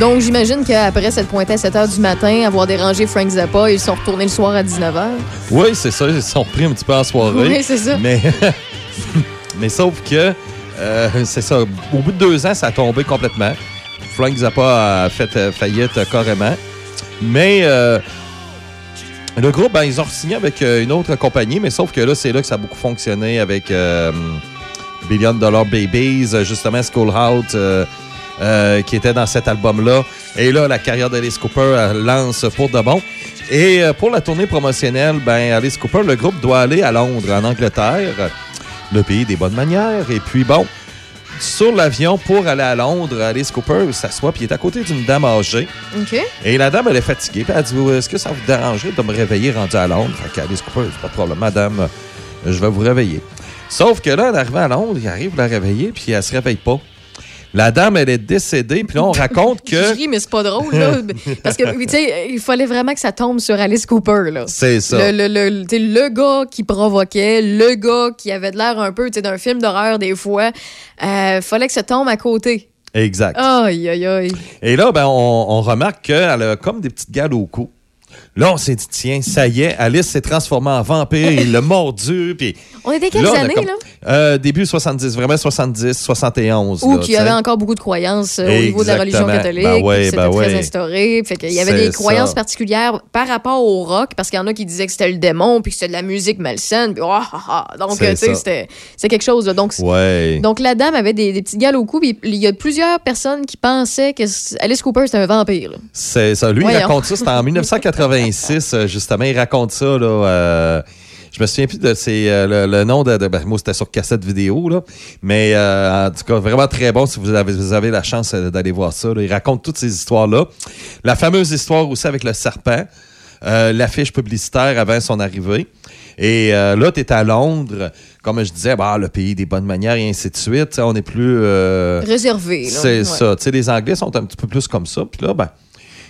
donc j'imagine qu'après cette pointée à 7 h du matin, avoir dérangé Frank Zappa, ils sont retournés le soir à 19 h. Oui, c'est ça, ils se sont repris un petit peu en soirée. Oui, c'est ça. Mais, [LAUGHS] mais sauf que, euh, c'est ça, au bout de deux ans, ça a tombé complètement. Frank Zappa a fait euh, faillite carrément. Mais euh, le groupe, ben, ils ont signé avec une autre compagnie, mais sauf que là, c'est là que ça a beaucoup fonctionné avec euh, Billion Dollar Babies, justement Schoolhouse, euh, euh, qui était dans cet album-là. Et là, la carrière d'Alice Cooper lance pour de bon. Et euh, pour la tournée promotionnelle, ben, Alice Cooper, le groupe doit aller à Londres, en Angleterre, le pays des bonnes manières. Et puis, bon, sur l'avion pour aller à Londres, Alice Cooper s'assoit, puis il est à côté d'une dame âgée. OK. Et la dame, elle est fatiguée. Puis elle dit Est-ce que ça vous dérangerait de me réveiller rendu à Londres? Fait qu'Alice Cooper Pas de problème, madame, je vais vous réveiller. Sauf que là, en arrivant à Londres, il arrive à la réveiller, puis elle se réveille pas. La dame, elle est décédée, puis là, on raconte [LAUGHS] Je que. ris, mais c'est pas drôle, là. [LAUGHS] Parce que, tu sais, il fallait vraiment que ça tombe sur Alice Cooper, là. C'est ça. Le, le, le, le gars qui provoquait, le gars qui avait de l'air un peu, d'un film d'horreur des fois, euh, fallait que ça tombe à côté. Exact. Aïe, aïe, aïe. Et là, ben, on, on remarque qu'elle a comme des petites gales au cou. Là, on s'est dit, tiens, ça y est, Alice s'est transformée en vampire, il l'a [LAUGHS] mordu. Puis on était quelles là, années, là? Euh, début 70, vraiment 70, 71. Ou qu'il y avait encore beaucoup de croyances euh, au niveau de la religion ben catholique. Ben ouais, c'était ben très instauré. Y avait des croyances particulières par rapport au rock, parce qu'il y en a qui disaient que c'était le démon, puis que c'était de la musique malsaine. Oh, ah, ah, donc, euh, tu sais, c'était quelque chose. Donc, donc, la dame avait des, des petites gales au cou. Puis il y a plusieurs personnes qui pensaient que Alice Cooper, c'était un vampire. C'est ça. Lui, il raconte ça, c'était en [LAUGHS] 1980. Euh, justement, il raconte ça, là. Euh, je me souviens plus de c'est euh, le, nom de, ben, moi c'était sur cassette vidéo là, mais euh, en tout cas vraiment très bon si vous avez, vous avez la chance d'aller voir ça. Il raconte toutes ces histoires là, la fameuse histoire aussi avec le serpent, l'affiche publicitaire avant son arrivée. Et là, tu es à Londres, comme je disais, bah, le pays des bonnes manières et ainsi de suite. On est plus. Réservé. C'est ça. Les Anglais sont un petit peu plus comme ça. Puis là, ben,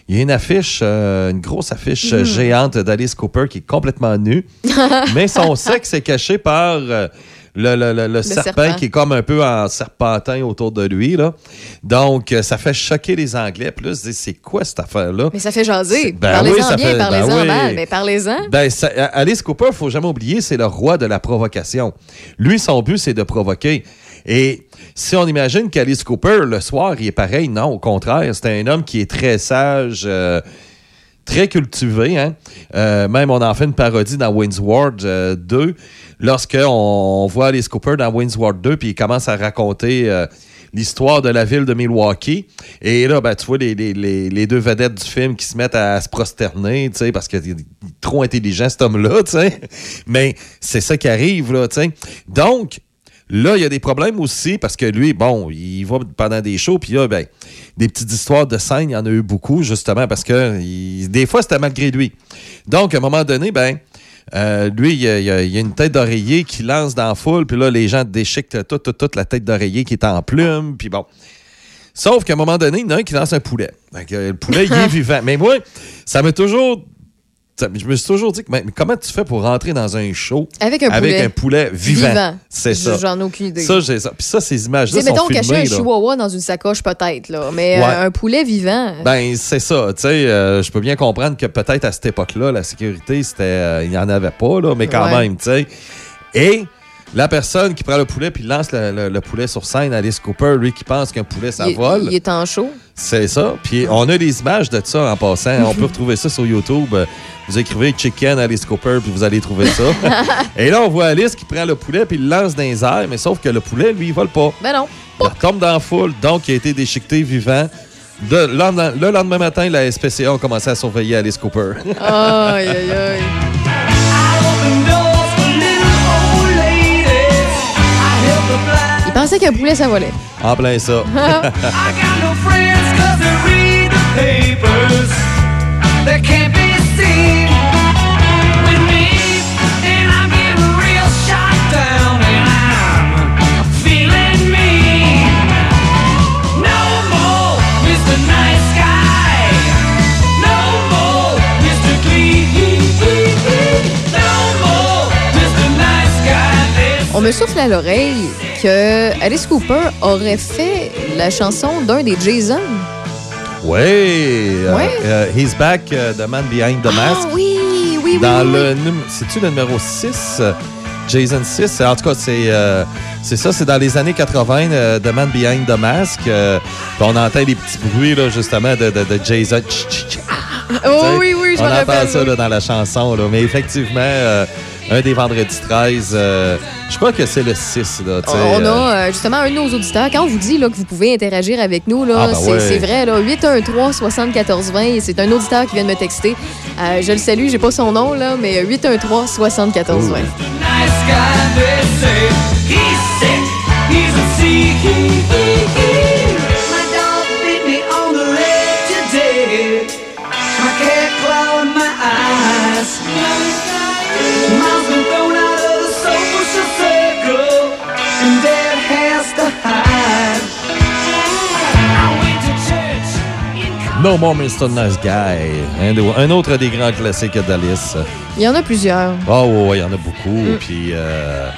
il y a une affiche, euh, une grosse affiche euh, Mhm. géante d'Alice Cooper qui est complètement nue. [LAUGHS] mais son sexe est caché par euh, le, le- le- le serpent, serpent. qui est comme un peu en serpentin autour de lui. Là. Donc, euh, ça fait choquer les Anglais. Puis là, se c'est quoi cette affaire-là? Mais ça fait jaser. Ben parlez-en oui, ça bien, fait- parlez-en ben oui. mal, mais parlez-en. Ben, ça- Alice Cooper, faut jamais oublier, c'est le roi de la provocation. Lui, son but, c'est de provoquer. Et si on imagine qu'Alice Cooper, le soir, il est pareil, non, au contraire, c'est un homme qui est très sage, euh, très cultivé. Hein? Euh, même, on en fait une parodie dans Wayne's World euh, 2, lorsqu'on on voit Alice Cooper dans Wayne's World 2, puis il commence à raconter... l'histoire de la ville de Milwaukee. Et là, ben, tu vois les, deux vedettes du film qui se mettent à, se prosterner, parce qu'il est trop intelligent, cet homme-là. Mais c'est ça qui arrive, là. Donc, là, il y a des problèmes aussi, parce que lui, bon, il va pendant des shows, puis là, ben, des petites histoires de scène, il y en a eu beaucoup, justement, parce que il- des fois, c'était malgré lui. Donc, à un moment donné, ben, euh, lui, il y, a, il y une tête d'oreiller qui lance dans la foule, puis là, les gens déchiquent toute, toute, toute la tête d'oreiller qui est en plume, puis bon. Sauf qu'à un moment donné, il y en a un qui lance un poulet. Euh, le poulet, il est [LAUGHS] vivant. Mais moi, ça m'a toujours. Je me suis toujours dit, que, mais, comment tu fais pour rentrer dans un show Avec un poulet. un poulet vivant? Vivant. C'est ça. J'en ai aucune idée. Ça, j'ai ça. Puis ça, ces images-là sont mettons, cacher un chihuahua dans une sacoche, peut-être, là. Mais Ouais. euh, un poulet vivant. Ben, c'est ça. Tu sais, euh, je peux bien comprendre que peut-être à cette époque-là, la sécurité, c'était, euh, il n'y en avait pas, là, mais quand Ouais. même, tu sais. Et la personne qui prend le poulet puis lance le, le- le poulet sur scène, Alice Cooper, lui qui pense qu'un poulet, ça il, vole. il est en chaud. C'est ça. Puis on a des images de ça en passant. On peut retrouver ça sur YouTube. Vous écrivez Chicken Alice Cooper, puis vous allez trouver ça. [LAUGHS] Et là, on voit Alice qui prend le poulet, puis il le lance dans les airs, mais sauf que le poulet, lui, il vole pas. Ben non. Il tombe dans la foule, donc il a été déchiqueté vivant. De- le, lendemain, le lendemain matin, la SPCA a commencé à surveiller Alice Cooper. Aïe, aïe, aïe. Il pensait qu'un poulet, ça volait. en plein ça. [LAUGHS] [LAUGHS] On me souffle à l'oreille que Alice Cooper aurait fait la chanson d'un des Jason. Oui. euh, Ouais. euh, he's Back, euh, The Man Behind the Mask. Ah oui, oui, oui. Dans oui, le oui. C'est-tu le numéro 6? euh, Jason 6. En tout cas, c'est euh, c'est ça, c'est dans les années 80, euh, The Man Behind the Mask. euh, on entend des petits bruits, là, justement, de, de, de Jason. Oh oui, oui, je On entend rappelle. ça là, dans la chanson. Là. Mais effectivement, euh, un des vendredis 13, euh, je crois que c'est le 6. Là, On euh, a euh, justement un de nos auditeurs. Quand on vous dit là, que vous pouvez interagir avec nous, là, Ah, ben c'est ouais. c'est vrai. Là, 813-7420. C'est un auditeur qui vient de me texter. Euh, je le salue, j'ai pas son nom, là, mais 813-7420. Nice No More Mr. Nice Guy. Un, de- un autre des grands classiques d'Alice. Il y en a plusieurs. Ah ouais, ouais, il y en a beaucoup. Mm. Puis, euh,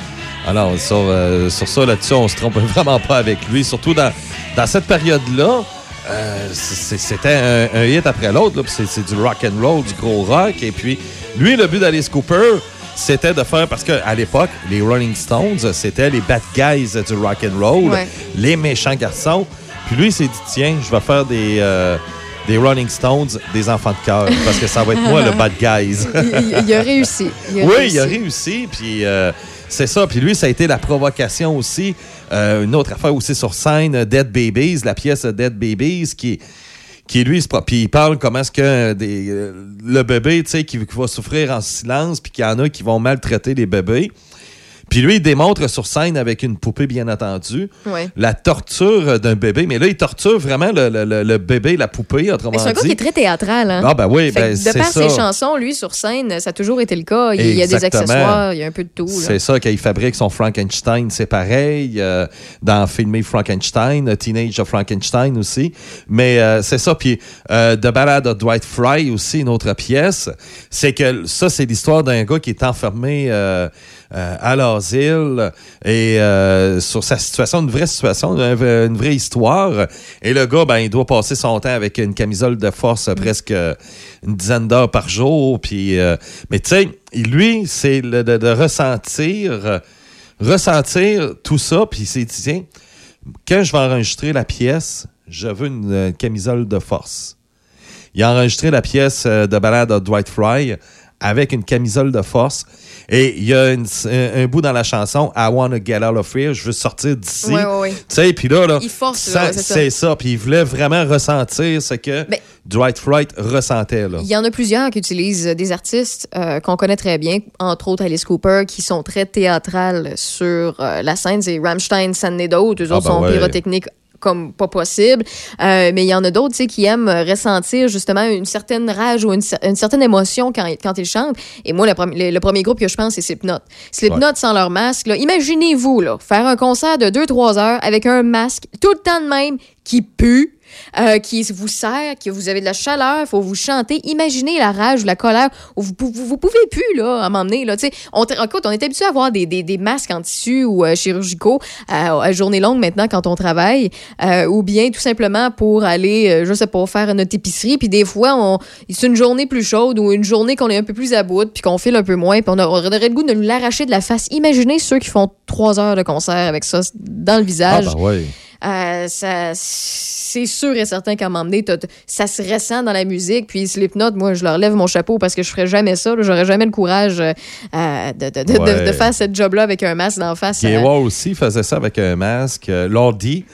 alors, sur, euh, sur ça, là-dessus, on se trompe [LAUGHS] vraiment pas avec lui. Surtout dans, dans cette période-là, euh, c'était un, un hit après l'autre. C'est du rock and roll, du gros rock. Et puis, lui, le but d'Alice Cooper, c'était de faire parce qu'à l'époque, les Rolling Stones, c'était les bad guys du rock and roll, Ouais. les méchants garçons. Puis lui, il s'est dit tiens, je vais faire des euh, des Rolling Stones, des enfants de cœur, parce que ça va être moi le bad guys. [LAUGHS] Il, a réussi. Il a oui, réussi. il a réussi. Puis euh, c'est ça. Puis lui, ça a été la provocation aussi. Euh, une autre affaire aussi sur scène, Dead Babies, la pièce Dead Babies, qui qui lui, puis il parle comment est-ce que des, euh, le bébé, tu sais, qui, qui va souffrir en silence, puis qu'il y en a qui vont maltraiter les bébés. Puis lui, il démontre sur scène avec une poupée, bien entendu, Ouais. la torture d'un bébé. Mais là, il torture vraiment le, le- le- bébé, la poupée, autrement c'est un gars qui est très théâtral. Hein? Ah, ben oui, ben, De par ça. ses chansons, lui, sur scène, ça a toujours été le cas. Il y a des accessoires, il y a un peu de tout. C'est ça, quand il fabrique son Frankenstein, c'est pareil. euh, dans Filmer Frankenstein, euh, Teenage of Frankenstein aussi. Mais euh, c'est ça. Puis euh, The Ballad of Dwight Fry aussi, une autre pièce. C'est que ça, c'est l'histoire d'un gars qui est enfermé euh, à l'asile et euh, sur sa situation, une vraie situation, une, une vraie histoire. Et le gars, ben, il doit passer son temps avec une camisole de force euh, presque euh, une dizaine d'heures par jour. Puis, euh, mais tu sais, lui, c'est de, de ressentir, ressentir tout ça. Puis il s'est dit, tiens, quand je vais enregistrer la pièce, je veux une, euh, camisole de force. Il a enregistré la pièce de balade de Dwight Fry avec une camisole de force. Et il y a une- un, un bout dans la chanson I wanna get out of here, je veux sortir d'ici. Ouais, ouais, ouais. Tu sais, puis là, là c'est ça. Puis il voulait vraiment ressentir ce que Ben- Dwight Fry ressentait. Il y en a plusieurs qui utilisent des artistes euh, qu'on connaît très bien, entre autres Alice Cooper, qui sont très théâtrales sur euh, la scène. C'est Rammstein, San d'autres. Eux Ah, autres ben sont pyrotechniques comme pas possible. Euh, mais il y en a d'autres tu sais, qui aiment ressentir justement une certaine rage ou une, cer- une certaine émotion quand, quand ils chantent. Et moi, le, premier- le, le premier groupe que je pense, c'est Slipknot. Slipknot sans leur masque. là, Imaginez-vous là, faire un concert de 2-3 heures avec un masque tout le temps de même qui pue. Euh, qui vous sert, que vous avez de la chaleur, faut vous chanter. Imaginez la rage, la colère, où vous, vous, pouvez plus là, à m'emmener. Là, on, écoute, on est habitué à avoir des, masques en tissu ou euh, chirurgicaux euh, à journée longue maintenant quand on travaille, ou bien tout simplement pour aller, je sais pas, faire notre épicerie. Puis des fois, c'est une journée plus chaude ou une journée qu'on est un peu plus à bout, puis qu'on file un peu moins, puis on, aurait le goût de nous l'arracher de la face. Imaginez ceux qui font trois heures de concert avec ça dans le Ah, visage. ben ouais. Euh, ça, c'est sûr et certain qu'à un moment donné, t'as- t'as- ça se ressent dans la musique. Puis Slipknot, moi, je leur lève mon chapeau parce que je ferais jamais ça. J'aurais jamais le courage euh, de, de- de- Ouais. de faire cette job-là avec un masque d'en face. Euh, aussi faisait ça avec un masque. Euh, Lordi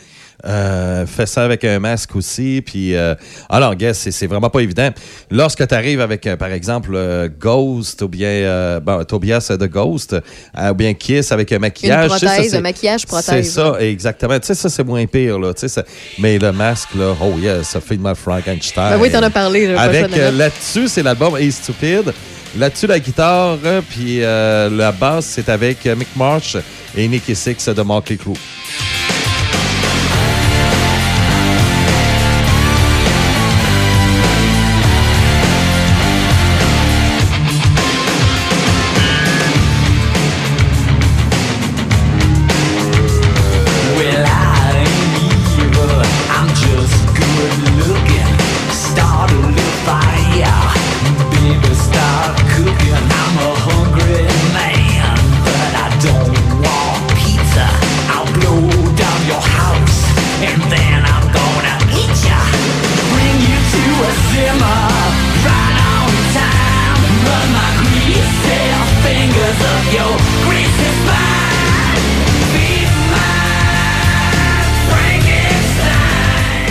euh, fait ça avec un masque aussi. Puis, euh, alors, guess, c'est- c'est vraiment pas évident. Lorsque tu arrives avec, euh, par exemple, euh, Ghost ou bien bon, Tobias de Ghost, ou bien Kiss avec un une maquillage. ça, prothèse, c'est- un maquillage C'est prothèse. ça, exactement. Tu sais, ça, c'est moins pire, là. Tu sais, ça- mais le masque, là, oh yeah, ça fait de ma Frankenstein. Ben oui, t'en as parlé, choix Avec là-dessus, c'est l'album Hey Stupid. Là-dessus, la guitare, puis euh, la basse, c'est avec Mick Marsh et Nicky Six de Motley Crue.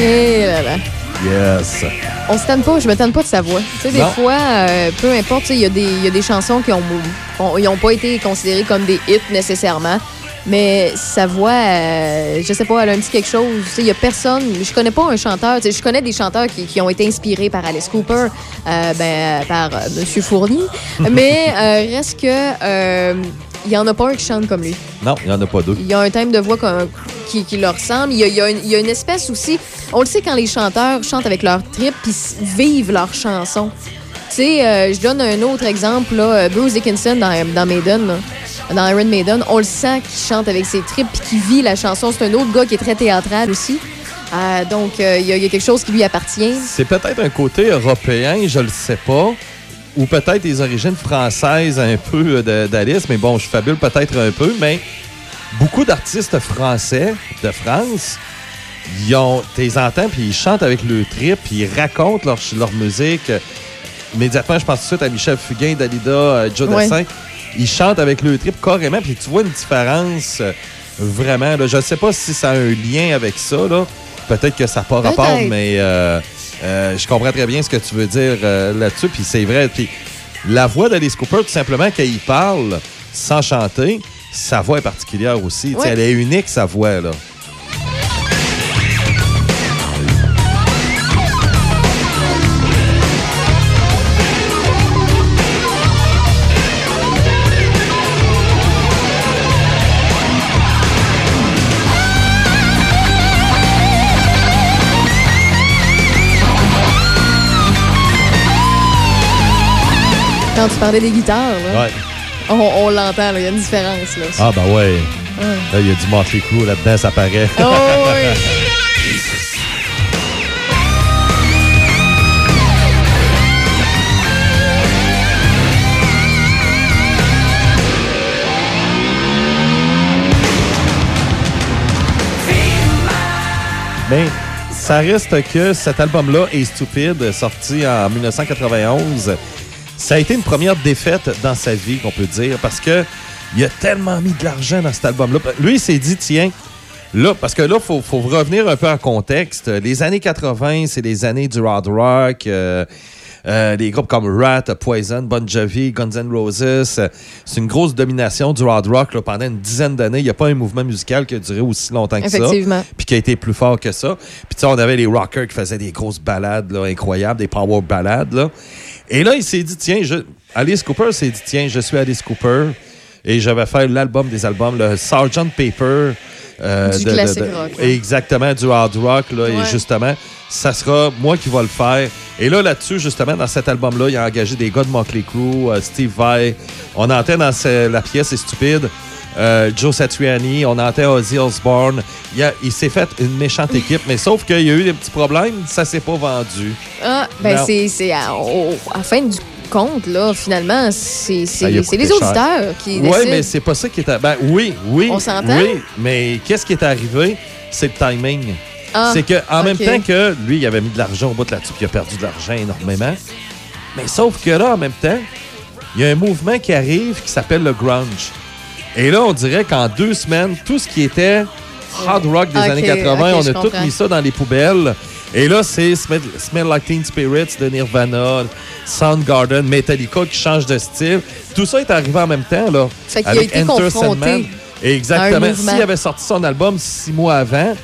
Et là là. Yes. On se tanne pas, je me tanne pas de sa voix. Tu sais, des fois, euh, peu importe, il y, a des- il y a des chansons qui ont, pas été considérées comme des hits nécessairement. Mais sa voix, euh, je sais pas, elle a un petit quelque chose. Tu sais, Il y a personne, je connais pas un chanteur. tu sais, Je connais des chanteurs qui, qui ont été inspirés par Alice Cooper, euh, ben, par Monsieur Fournier. [LAUGHS] mais reste que il y en a pas un qui chante comme lui. Non, il n'y en a pas deux. Il y a un thème de voix qui, qui leur ressemble. Il y, a, il y a une, il y a une espèce aussi. On le sait quand les chanteurs chantent avec leur trip puis vivent leur chanson. Tu sais, euh, je donne un autre exemple. Là, euh, Bruce Dickinson dans, dans Maiden, là, dans Iron Maiden, on le sent qu'il chante avec ses tripes puis qu'il vit la chanson. C'est un autre gars qui est très théâtral aussi. Euh, donc, euh, il y, y a quelque chose qui lui appartient. C'est peut-être un côté européen, je le sais pas. Ou peut-être des origines françaises un peu euh, d'Alice, mais bon, je fabule peut-être un peu, mais beaucoup d'artistes français de France, ils ont, t'es entends, puis ils chantent avec le trip, puis ils racontent leur, leur musique. Immédiatement, je pense tout de suite à Michel Fugain, Dalida, euh, Joe Ouais. Dassin. Ils chantent avec le trip carrément, puis tu vois une différence euh, vraiment. Là, je sais pas si ça a un lien avec ça, là. Peut-être que ça n'a pas rapport, mais euh, euh, je comprends très bien ce que tu veux dire euh, là-dessus, puis c'est vrai. Puis la voix d'Alice Cooper, tout simplement, quand il parle sans chanter, sa voix est particulière aussi. Elle est unique, sa voix, là. Quand tu parlais des guitares, là, Ouais. on, on l'entend, il y a une différence. Là, Ah, ben ouais. Ouais. Là, il y a du Motley Crue là-dedans, ça paraît. Oh, oui. Mais ça reste que cet album-là est stupide, sorti en 1991. Ça a été une première défaite dans sa vie, qu'on peut dire, parce que il a tellement mis de l'argent dans cet album-là. Lui, il s'est dit, tiens, là, parce que là, il faut, faut revenir un peu en contexte. Les années 80, c'est les années du hard rock. euh, euh, des groupes comme Rat, Poison, Bon Jovi, Guns N' Roses. euh, C'est une grosse domination du hard rock là, pendant une dizaine d'années. Il n'y a pas un mouvement musical qui a duré aussi longtemps que ça. Effectivement. Puis qui a été plus fort que ça. Puis tu sais, on avait les rockers qui faisaient des grosses balades là, incroyables, des power ballades. Là. Et là, il s'est dit, tiens, je... Alice Cooper s'est dit, tiens, je suis Alice Cooper. Et je vais faire l'album des albums, le Sgt. Paper. euh, Du classique rock, là. Exactement, du hard rock. Là, Ouais. Et justement, ça sera moi qui vais le faire. Et là, là-dessus, justement, dans cet album-là, il a engagé des gars de Motley Crue, euh, Steve Vai. On entend dans ce- la pièce, c'est stupide. Euh, Joe Satriani, on entend Ozzy Osbourne. Il, a- il s'est fait une méchante équipe, mais sauf qu'il y a eu des petits problèmes, ça s'est pas vendu. Ah, ben c'est c'est à, à la fin du compte, là, finalement, c'est les cher. auditeurs qui Oui, mais c'est pas ça qui est. à- Ben oui, oui. On s'entend? Oui, mais qu'est-ce qui est arrivé? C'est le timing. Ah, c'est que en même temps que lui, il avait mis de l'argent au bout de là-dessus, puis il a perdu de l'argent énormément. Mais sauf que là, en même temps, il y a un mouvement qui arrive qui s'appelle le grunge. Et là, on dirait qu'en deux semaines, tout ce qui était hard rock des années 80, ok, on a tout comprends. mis ça dans les poubelles. Et là, c'est Smell, Smell Like Teen Spirits de Nirvana, Soundgarden, Metallica qui change de style. Tout ça est arrivé en même temps, là. Fait qu'il a avec été Enter confronté Exactement. S'il avait sorti son album six mois avant,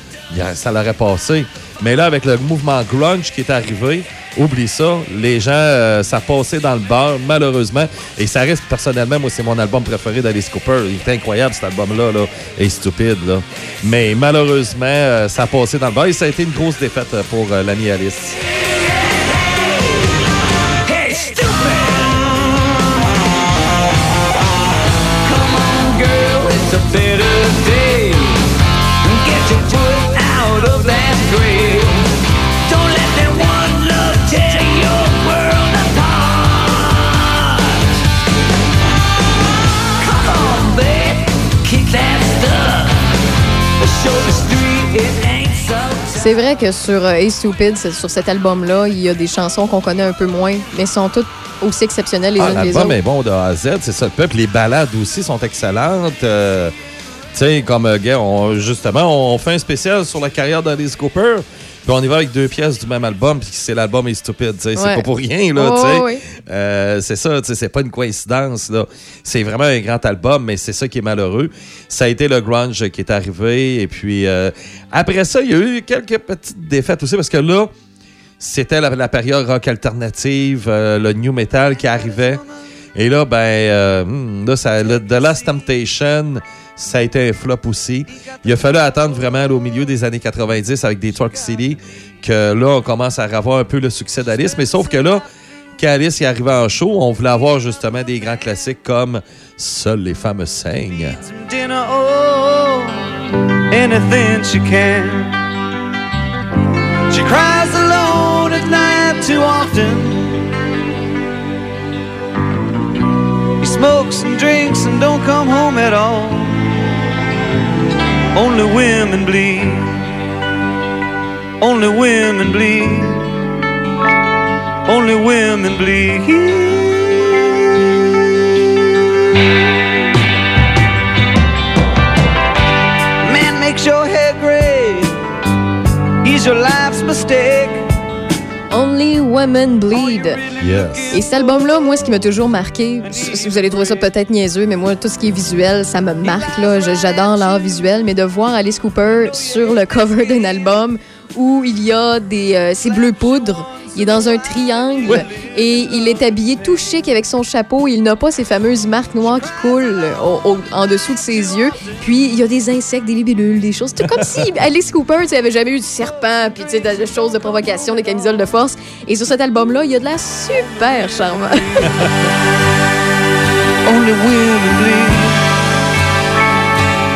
ça l'aurait passé. Mais là, avec le mouvement grunge qui est arrivé, oublie ça. Les gens, euh, ça passait dans le bar, malheureusement. Et ça reste, personnellement, moi, c'est mon album préféré d'Alice Cooper. Il est incroyable, cet album-là, là, et stupide. Là. Mais malheureusement, euh, ça passé dans le bar et ça a été une grosse défaite pour euh, l'ami Alice. C'est vrai que sur euh, Hey Stupid, c'est- sur cet album-là, il y a des chansons qu'on connaît un peu moins, mais sont toutes aussi exceptionnelles les Ah, unes les autres. est bon de A à Z, c'est ça le peuple. Les balades aussi sont excellentes. Euh, tu sais, comme, euh, on- justement, on fait un spécial sur la carrière d'Alice Cooper. Puis on y va avec deux pièces du même album, puis c'est l'album est stupide. C'est Ouais. pas pour rien, là. Oh, tu sais. oui. Euh, c'est ça, c'est pas une coïncidence, là. C'est vraiment un grand album, mais c'est ça qui est malheureux. Ça a été le grunge qui est arrivé. Et puis, euh, après ça, il y a eu quelques petites défaites aussi, parce que là, c'était la, la période rock alternative, euh, le new metal qui arrivait. Et là, ben, hmm, là, ça, le The Last Temptation, ça a été un flop aussi. Il a fallu attendre vraiment au milieu des années 90 avec des Truck City que là, on commence à avoir un peu le succès d'Alice. Mais sauf que là, quand Alice est arrivée en show, on voulait avoir justement des grands classiques comme Seules les femmes saignent. she cries alone at night too often. Only women bleed. Only women bleed. Only women bleed. Man makes your hair gray. He's your life's mistake. Only Women Bleed. Yes. Et cet album-là, moi, ce qui m'a toujours marqué, si vous allez trouver ça peut-être niaiseux, mais moi, tout ce qui est visuel, ça me marque. là. Je- J'adore l'art visuel, mais de voir Alice Cooper sur le cover d'un album où il y a des... euh, c'est bleu poudre. Il est dans un triangle et il est habillé tout chic avec son chapeau. Il n'a pas ces fameuses marques noires qui coulent au- au- en dessous de ses yeux. Puis il y a des insectes, des libellules, des choses. C'est comme si [LAUGHS] Alice Cooper, avait jamais eu de serpent, puis tu sais, des choses de provocation, des camisoles de force. Et sur cet album-là, il y a de la super charmant. [LAUGHS] Only women bleed.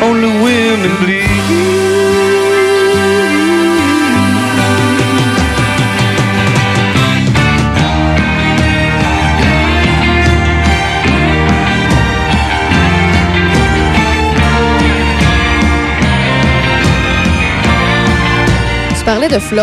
Only women bleed. De flop.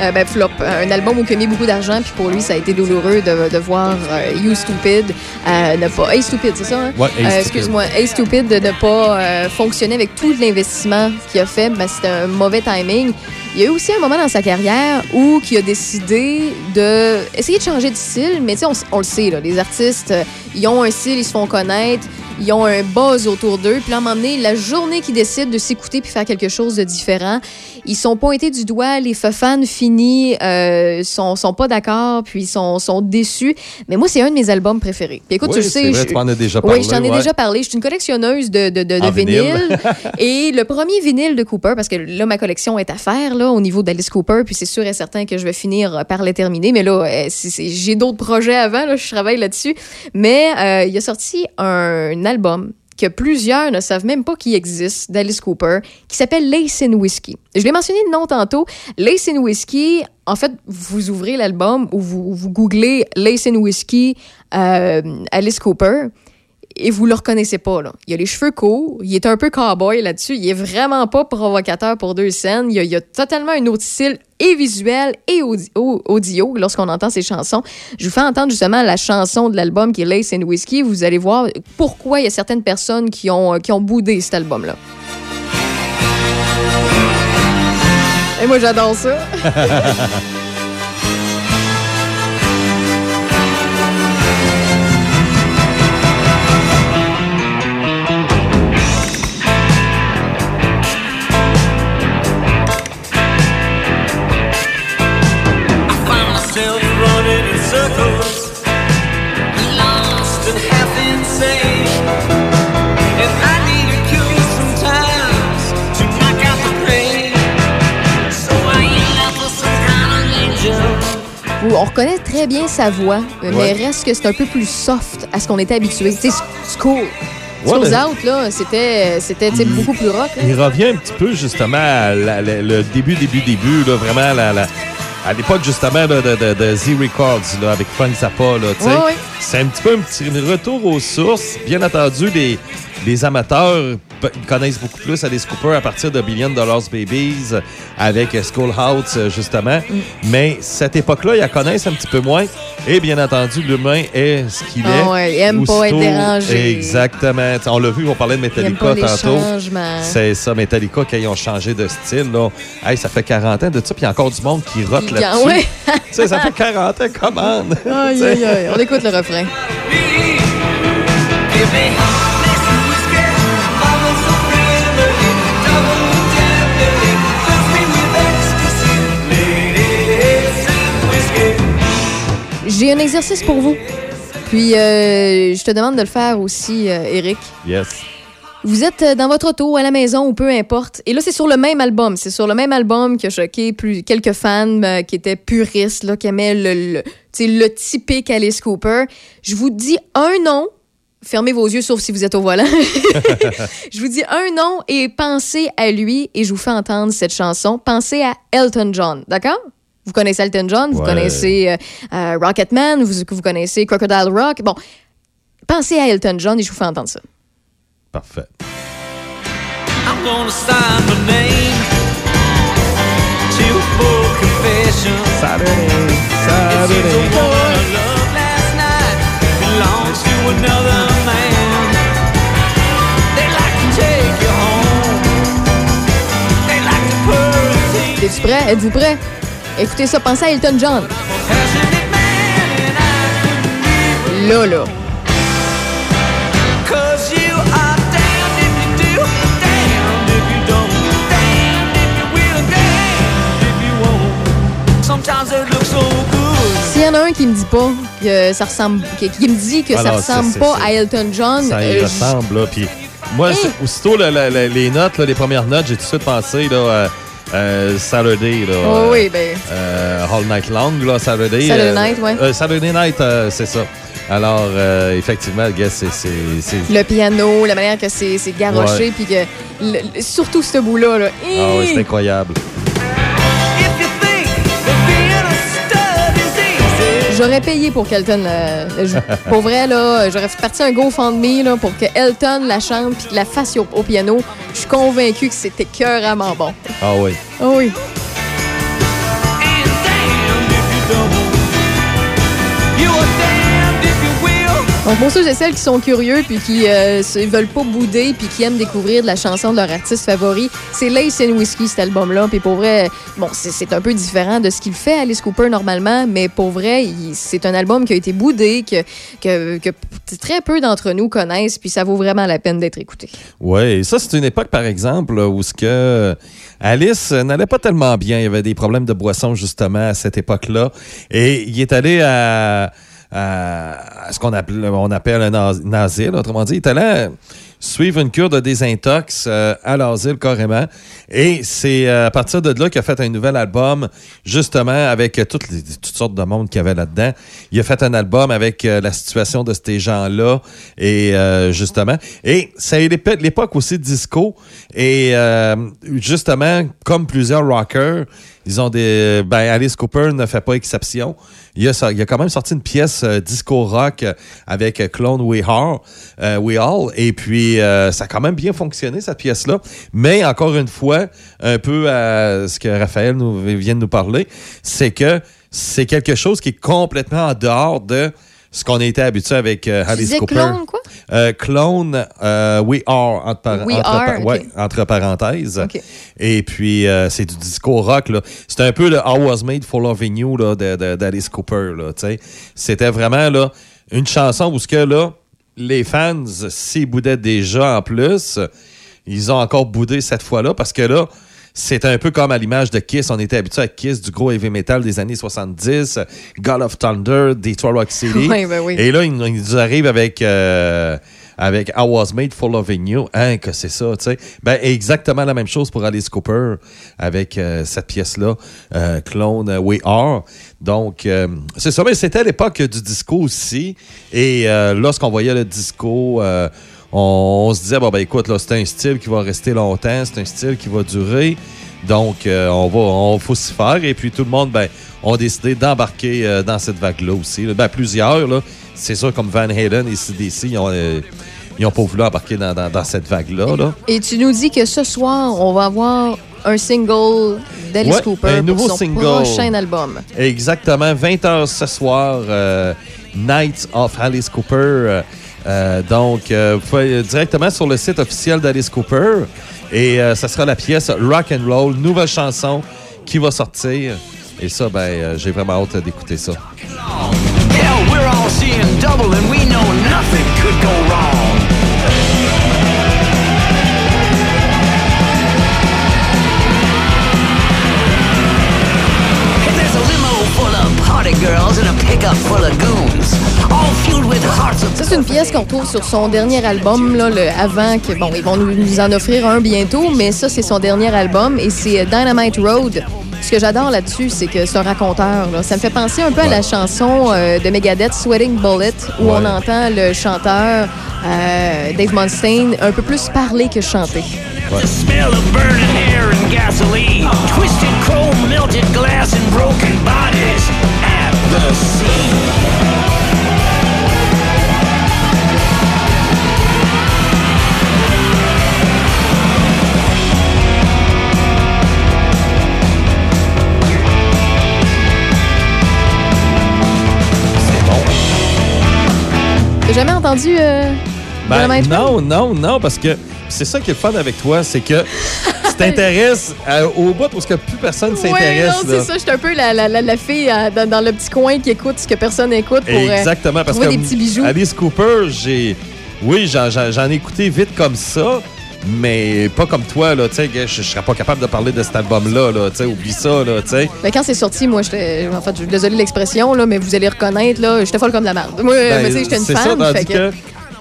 Euh, ben, flop, un album où il a mis beaucoup d'argent, puis pour lui, ça a été douloureux de, de voir euh, You Stupid euh, ne pas. Hey Stupid, c'est ça? Hein? Euh. Excuse-moi, Hey Stupid de ne pas euh, fonctionner avec tout l'investissement qu'il a fait. Ben, C'était un mauvais timing. Il y a eu aussi un moment dans sa carrière où il a décidé de essayer de changer de style, mais tu sais, on, on le sait, là, les artistes, euh, ils ont un style, ils se font connaître, ils ont un buzz autour d'eux. Puis là, à un moment donné, la journée qu'ils décident de s'écouter puis faire quelque chose de différent, ils sont pointés du doigt, les fans finis, euh, sont, sont pas d'accord, puis sont, sont déçus. Mais moi, c'est un de mes albums préférés. Puis écoute, Oui, tu sais. vrai, je- tu m'en as déjà Oui, je t'en ai ouais. déjà parlé. Je suis une collectionneuse de, de, de, de En vinyle. vinyles. [LAUGHS] et le premier vinyle de Cooper, parce que là, ma collection est à faire là, au niveau d'Alice Cooper, puis c'est sûr et certain que je vais finir par les terminer. Mais là, euh, j'ai d'autres projets avant, là, je travaille là-dessus. Mais euh, il a sorti un album que plusieurs ne savent même pas qui existe d'Alice Cooper, qui s'appelle Lace in Whiskey. Je l'ai mentionné le nom tantôt. Lace in Whiskey, en fait, vous ouvrez l'album ou vous, googlez Lace in Whiskey euh, Alice Cooper et vous le reconnaissez pas. Là. Il a les cheveux courts, il est un peu cowboy là-dessus, il est vraiment pas provocateur pour deux scènes. Il y a, il a totalement un autre style et visuel et audi- au- audio lorsqu'on entend ses chansons. Je vous fais entendre justement la chanson de l'album qui est Lace and Whiskey. Vous allez voir pourquoi il y a certaines personnes qui ont, qui ont boudé cet album-là. Et moi, j'adore ça. [LAUGHS] On reconnaît très bien sa voix, mais Ouais. reste que c'est un peu plus soft à ce qu'on était habitué. Tu sais, School. Ouais, Schools Out, là, c'était, c'était beaucoup plus rock. là. Il revient un petit peu justement à la- la- le début, début, début, là, vraiment la- la- à l'époque justement là, de, de, de Z Records là, avec Frank Zappa. Là. C'est un petit peu un petit retour aux sources. Bien entendu, les, les amateurs connaissent beaucoup plus Alice Cooper à partir de Billion Dollars Babies avec Schoolhouse euh, justement. Mm. Mais cette époque-là, ils la connaissent un petit peu moins. Et bien entendu, l'humain est ce qu'il est. ouais, il aime pas être dérangé. Exactement. On l'a vu, on parlait de Il aime Metallica pas les tantôt. C'est ça, Metallica, quand ils ont changé de style. Là. Hey, ça fait 40 ans de ça, puis il y a encore du monde qui rote là-dessus. ouais. [LAUGHS] Ça fait 40 ans, comment? Aïe, aïe, aïe. On écoute le refrain. J'ai un exercice pour vous. Puis, euh, je te demande de le faire aussi, euh, Eric. Yes. Vous êtes euh, dans votre auto, à la maison ou peu importe. Et là, c'est sur le même album. C'est sur le même album qui a choqué plus, quelques fans euh, qui étaient puristes, là, qui aimaient le, le, le typique Alice Cooper. Je vous dis un nom. Fermez vos yeux, sauf si vous êtes au volant. [LAUGHS] je vous dis un nom et pensez à lui et je vous fais entendre cette chanson. Pensez à Elton John, d'accord? Vous connaissez Elton John, vous Ouais. connaissez euh, euh, Rocketman, vous, vous connaissez Crocodile Rock. Bon, Pensez à Elton John et je vous fais entendre ça. Parfait. I'm gonna sign my name to a full confession. Saturday, It seems the boy I loved last night belongs to another man. They like to take you home. They like to put Êtes-tu prêt? Êtes-vous prêt? Écoutez ça, pensez à Elton John. Là, là. S'il y en a un qui me dit pas que ça ressemble, qui, qui me dit que ça Alors, ressemble pas à Elton John, Ça y euh, ressemble, là. Puis moi, c'est- aussitôt le- le- le- les notes, là, les premières notes, j'ai tout de suite pensé, là, euh, euh, Saturday, là. Oh euh, oui, ben. euh, All Night Long, là, Saturday. Saturday euh, Night, ouais. euh, Saturday Night, euh, c'est ça. Alors, euh, effectivement, guess, c'est- le piano, la manière que c'est garoché, puis que le- le- surtout ce bout-là, là. Ah oui, c'est incroyable. J'aurais payé pour qu'Elton joue. Pour vrai, là, j'aurais fait partie un GoFundMe là, pour que Elton la chante puis la fasse au, au piano. Je suis convaincue que c'était cœuramment bon. Ah oui. Ah oui. You are Donc, pour ceux et celles qui sont curieux puis qui euh, veulent pas bouder puis qui aiment découvrir de la chanson de leur artiste favori, c'est Lace and Whiskey, cet album-là. Puis pour vrai, bon, c'est un peu différent de ce qu'il fait Alice Cooper normalement, mais pour vrai, c'est un album qui a été boudé, que, très peu d'entre nous connaissent, puis ça vaut vraiment la peine d'être écouté. Oui, ça, c'est une époque, par exemple, où ce que Alice euh, n'allait pas tellement bien. Il y avait des problèmes de boisson, justement, à cette époque-là. Et il est allé à, à- ce qu'on appelle, on appelle un as- un asile, autrement dit. Il est allé suivre une cure de désintox euh, à l'asile, carrément. Et c'est euh, à partir de là qu'il a fait un nouvel album, justement, avec euh, toutes, les- toutes sortes de monde qu'il y avait là-dedans. Il a fait un album avec la situation de ces gens-là, et justement. Et c'est l'époque aussi disco. Et justement, comme plusieurs rockers, ils ont des. Ben, Alice Cooper ne fait pas exception. Il a, a quand même sorti une pièce euh, disco rock euh, avec euh, Clone We We All. Et puis, ça a quand même bien fonctionné, cette pièce-là. Mais encore une fois, un peu à ce que Raphaël vient de nous parler, c'est que c'est quelque chose qui est complètement en dehors de ce qu'on a été habitué avec euh, Alice Cooper. clone, quoi? Euh, clone euh, We Are, entre, par- We entre Are, par- ok. ouais, entre parenthèses. Et puis, c'est du disco rock. là. C'est un peu le I Was Made for Loving You là, de- de- d'Alice Cooper. C'était vraiment là, une chanson où ce que là, les fans, s'ils boudaient déjà en plus, ils ont encore boudé cette fois-là parce que là, c'est un peu comme à l'image de Kiss. On était habitué à Kiss, du gros heavy metal des années 70, God of Thunder, Detroit Rock City. [LAUGHS] Ben oui. Et là, ils, ils nous arrivent avec, euh, avec I Was Made for Loving You. Hein, que c'est ça, tu sais. Ben, exactement la même chose pour Alice Cooper avec euh, cette pièce-là, euh, Clone We Are. Donc, euh, c'est ça. Mais c'était à l'époque du disco aussi. Et lorsqu'on voyait le disco, on, on se disait, bon, ben écoute, là, c'est un style qui va rester longtemps, c'est un style qui va durer. Donc, euh, on va, on faut s'y faire. Et puis, tout le monde, ben, ont décidé d'embarquer euh, dans cette vague-là aussi. là. Ben, plusieurs, là. C'est sûr, comme Van Halen et CDC, ils ont, euh, ils ont pas voulu embarquer dans, dans- dans cette vague-là. Là. Et tu nous dis que ce soir, on va avoir un single d'Alice Ouais, Cooper un nouveau pour son single. prochain album. Exactement, 20h ce soir, euh, Night of Alice Cooper. Euh, euh, donc, euh, vous pouvez aller directement sur le site officiel d'Alice Cooper. Et euh, ça sera la pièce Rock and Roll, nouvelle chanson qui va sortir. Et ça, ben, euh, j'ai vraiment hâte d'écouter ça. Girls a pickup full of goons, Ça, c'est une pièce qu'on retrouve sur son dernier album, là, le avant que, bon, ils vont nous, nous en offrir un bientôt, mais ça, c'est son dernier album et c'est euh, Dynamite Road. Ce que j'adore là-dessus, c'est que c'est un raconteur. là. Ça me fait penser un peu à la chanson euh, de Megadeth, Sweating Bullet, où Ouais. on entend le chanteur euh, Dave Mustaine un peu plus parler que chanter. The T'as jamais entendu euh, Ben, non, non, non, parce que c'est ça qui est le fun avec toi, c'est que [LAUGHS] tu t'intéresses à- au bout parce que plus personne Ouais, s'intéresse. non, c'est ça. Je suis un peu la, la, la, la fille euh, dans, dans le petit coin qui écoute ce que personne écoute pour euh, Exactement, parce trouver que des petits bijoux. Alice Cooper, j'ai. Oui, j'en- j'en j'en ai écouté vite comme ça, mais pas comme toi, là. Tu sais, je je serais pas capable de parler de cet album-là, là. Tu sais, oublie ça, là. Tu sais. Ben, quand c'est sorti, moi, j'étais. En fait, je suis désolée de l'expression, là, mais vous allez reconnaître, là, j'étais folle comme de la merde. Moi, Ben, mais tu sais, j'étais une fan. ça, tandis fait que- que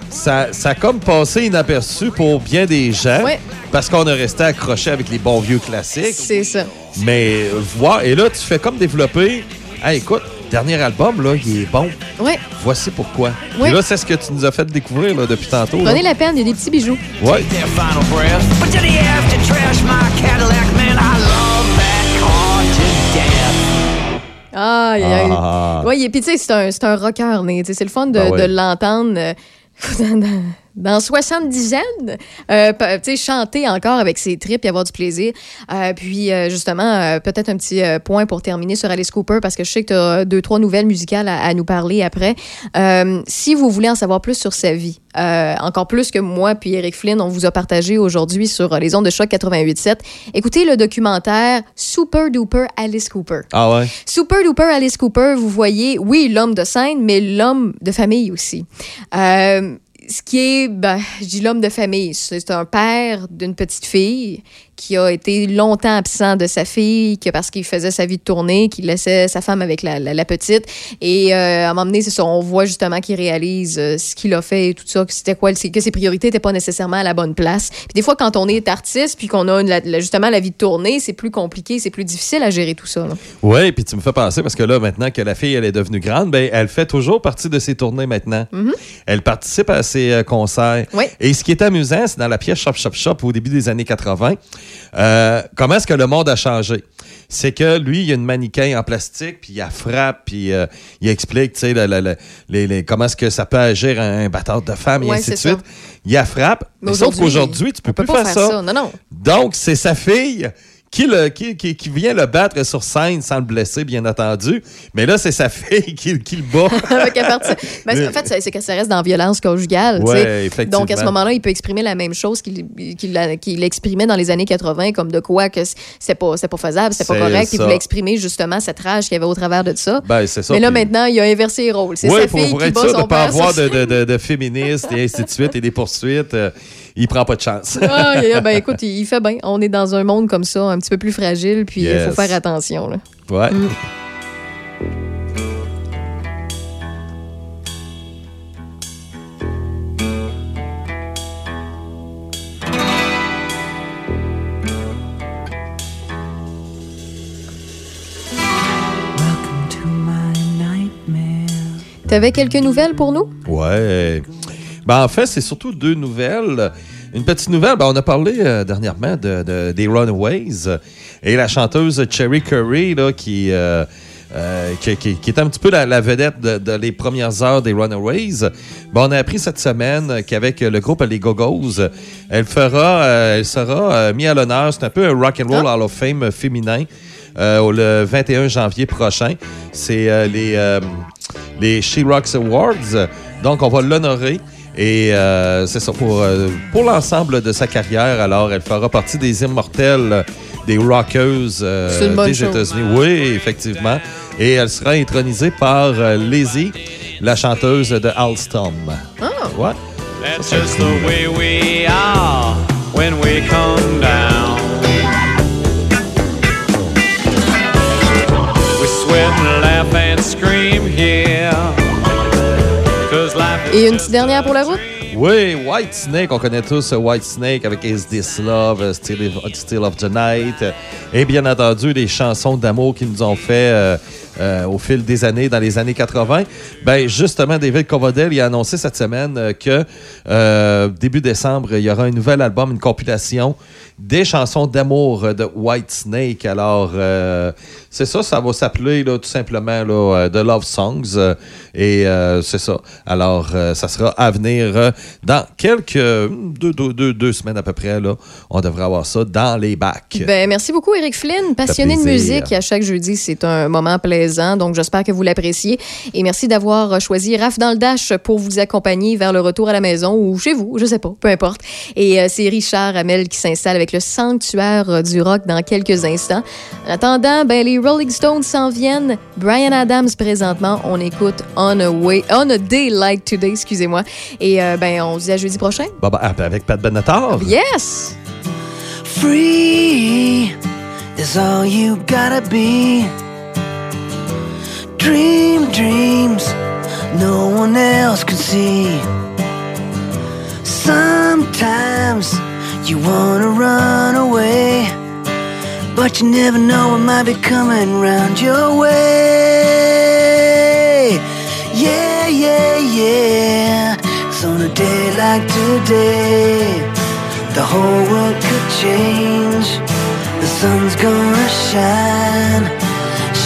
ça, ça a comme passé inaperçu pour bien des gens, Ouais. parce qu'on a resté accroché avec les bons vieux classiques. C'est ça. Mais voir, et là, tu fais comme développer. Hey, écoute, dernier album, là, il est bon. Ouais. Voici pourquoi. Ouais. Et là, c'est ce que tu nous as fait découvrir là, depuis tantôt. là. Prenez la peine, il y a des petits bijoux. Ouais. their final breath. But did he have to trash my Cadillac? Man, I love that car to death. Aïe, aïe, aïe. Ah. Ouais, et puis tu sais, c'est un, c'est un rocker né. tu sais, C'est le fun de, Ben ouais. de l'entendre euh, [LAUGHS] dans, 70 ans, euh, tu sais, chanter encore avec ses tripes et avoir du plaisir. Euh, puis euh, justement, euh, peut-être un petit point pour terminer sur Alice Cooper, parce que je sais que tu as deux, trois nouvelles musicales à, à nous parler après. Si vous voulez en savoir plus sur sa vie, encore plus que moi puis Eric Flynn, on vous a partagé aujourd'hui sur les ondes de choc 88.7, écoutez le documentaire Super Duper Alice Cooper. Ah ouais? Super Duper Alice Cooper, vous voyez, oui, l'homme de scène, mais l'homme de famille aussi. Euh, ce qui est, ben, je dis l'homme de famille, c'est un père d'une petite fille qui a été longtemps absent de sa fille, que parce qu'il faisait sa vie de tournée, qu'il laissait sa femme avec la, la- la petite. Et euh, à un moment donné, c'est ça, on voit justement qu'il réalise euh, ce qu'il a fait et tout ça, que c'était quoi, que ses priorités n'étaient pas nécessairement à la bonne place. Puis des fois, quand on est artiste, puis qu'on a la- justement la vie de tournée, c'est plus compliqué, c'est plus difficile à gérer tout ça. Oui, puis tu me fais penser parce que là, maintenant que la fille, elle est devenue grande, ben, elle fait toujours partie de ses tournées maintenant. Mhm. Elle participe à ses euh, concerts. Oui. Et ce qui est amusant, c'est dans la pièce Shop Shop Shop au début des années 80, euh, comment est-ce que le monde a changé? C'est que lui, il y a une mannequin en plastique, puis il la frappe, puis euh, il explique, les- les- comment est-ce que ça peut agir un, un batteur de femmes, et ainsi de suite. Il la frappe, Mais mais sauf aujourd'hui, qu'aujourd'hui, tu peux plus pas faire, faire ça. ça. Non, non. Donc, c'est sa fille qui, le, qui, qui, qui vient le battre sur scène sans le blesser, bien entendu. Mais là, c'est sa [LAUGHS] fille qui, qui le bat. [LAUGHS] Ben, en fait, c'est- que ça reste dans la violence conjugale. Ouais. Donc, à ce moment-là, il peut exprimer la même chose qu'il a- qu'il exprimait dans les années 80, comme de quoi que c'est pas, pas faisable, c'est pas correct. Il ça. voulait exprimer justement cette rage qu'il y avait au travers de ça. Ben, ça. Mais là, puis- maintenant, il a inversé les rôles. C'est Oui, sa pour, fille qui être bat sûr de son ne pas avoir de, de, de féministes et ainsi de suite et des poursuites, euh, il prend pas de chance. Ah, ben [LAUGHS] écoute, il il fait bien. On est dans un monde comme ça, un petit peu plus fragile, puis il Yes. faut faire attention. Là. Ouais. Mm. T'avais quelques nouvelles pour nous? Ouais. Ben, en fait, c'est surtout deux nouvelles. Une petite nouvelle, ben, on a parlé euh, dernièrement de, de- des Runaways euh, et la chanteuse Cherry Curry là, qui, euh, euh, qui, qui- qui est un petit peu la, la vedette de, de les premières heures des Runaways. Ben, on a appris cette semaine qu'avec le groupe Les Go-Go's, elle, fera, elle sera mise à l'honneur. C'est un peu un Rock and Roll Hall of Fame féminin. le 21 janvier prochain. C'est les, les She Rocks Awards. Donc, on va l'honorer. Et euh, c'est ça, pour, euh, pour l'ensemble de sa carrière, alors elle fera partie des immortels des rockeuses euh, des. États-Unis. Oui, effectivement. Et elle sera intronisée par euh, Lizzie, la chanteuse de Alstom. Ah. Ouais. That's just the way we are when we come down. We sweat and laugh and scream here. Et une petite dernière pour la route? Oui, White Snake, on connaît tous euh, White Snake avec Is This Love, euh, Still of, the Night. euh, Et bien entendu, les chansons d'amour qu'ils nous ont fait euh, au fil des années, dans les années 80. Ben, justement, David Coverdale il a annoncé cette semaine euh, que euh, début décembre, il y aura un nouvel album, une compilation des chansons d'amour de White Snake. Alors, euh, c'est ça, ça va s'appeler tout simplement là, The Love Songs. et c'est ça. Alors, ça sera à venir dans quelques hum, deux, deux, deux, deux semaines à peu près. Là, on devrait avoir ça dans les bacs. Ben, merci beaucoup, Eric Flynn, passionné de musique. À chaque jeudi, c'est un moment plaisant Donc, j'espère que vous l'appréciez. Et merci d'avoir choisi Raph dans le Dash pour vous accompagner vers le retour à la maison ou chez vous, je sais pas, peu importe. Et euh, c'est Richard Hamel qui s'installe avec le sanctuaire euh, du rock dans quelques instants. En attendant, ben, les Rolling Stones s'en viennent. Brian Adams présentement, on écoute On a, way, on a Day Like Today, excusez-moi. Et euh, ben, on se dit à jeudi prochain. Bah, bah, avec Pat Benatar. Yes! Free is all you gotta be. Dream dreams no one else can see. Sometimes you wanna run away, but you never know what might be coming round your way. Yeah, yeah, yeah. It's on a day like today. The whole world could change. The sun's gonna shine,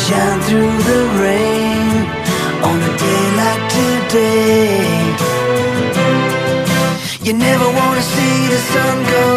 shine through the rain on a day like today. You never wanna see the sun go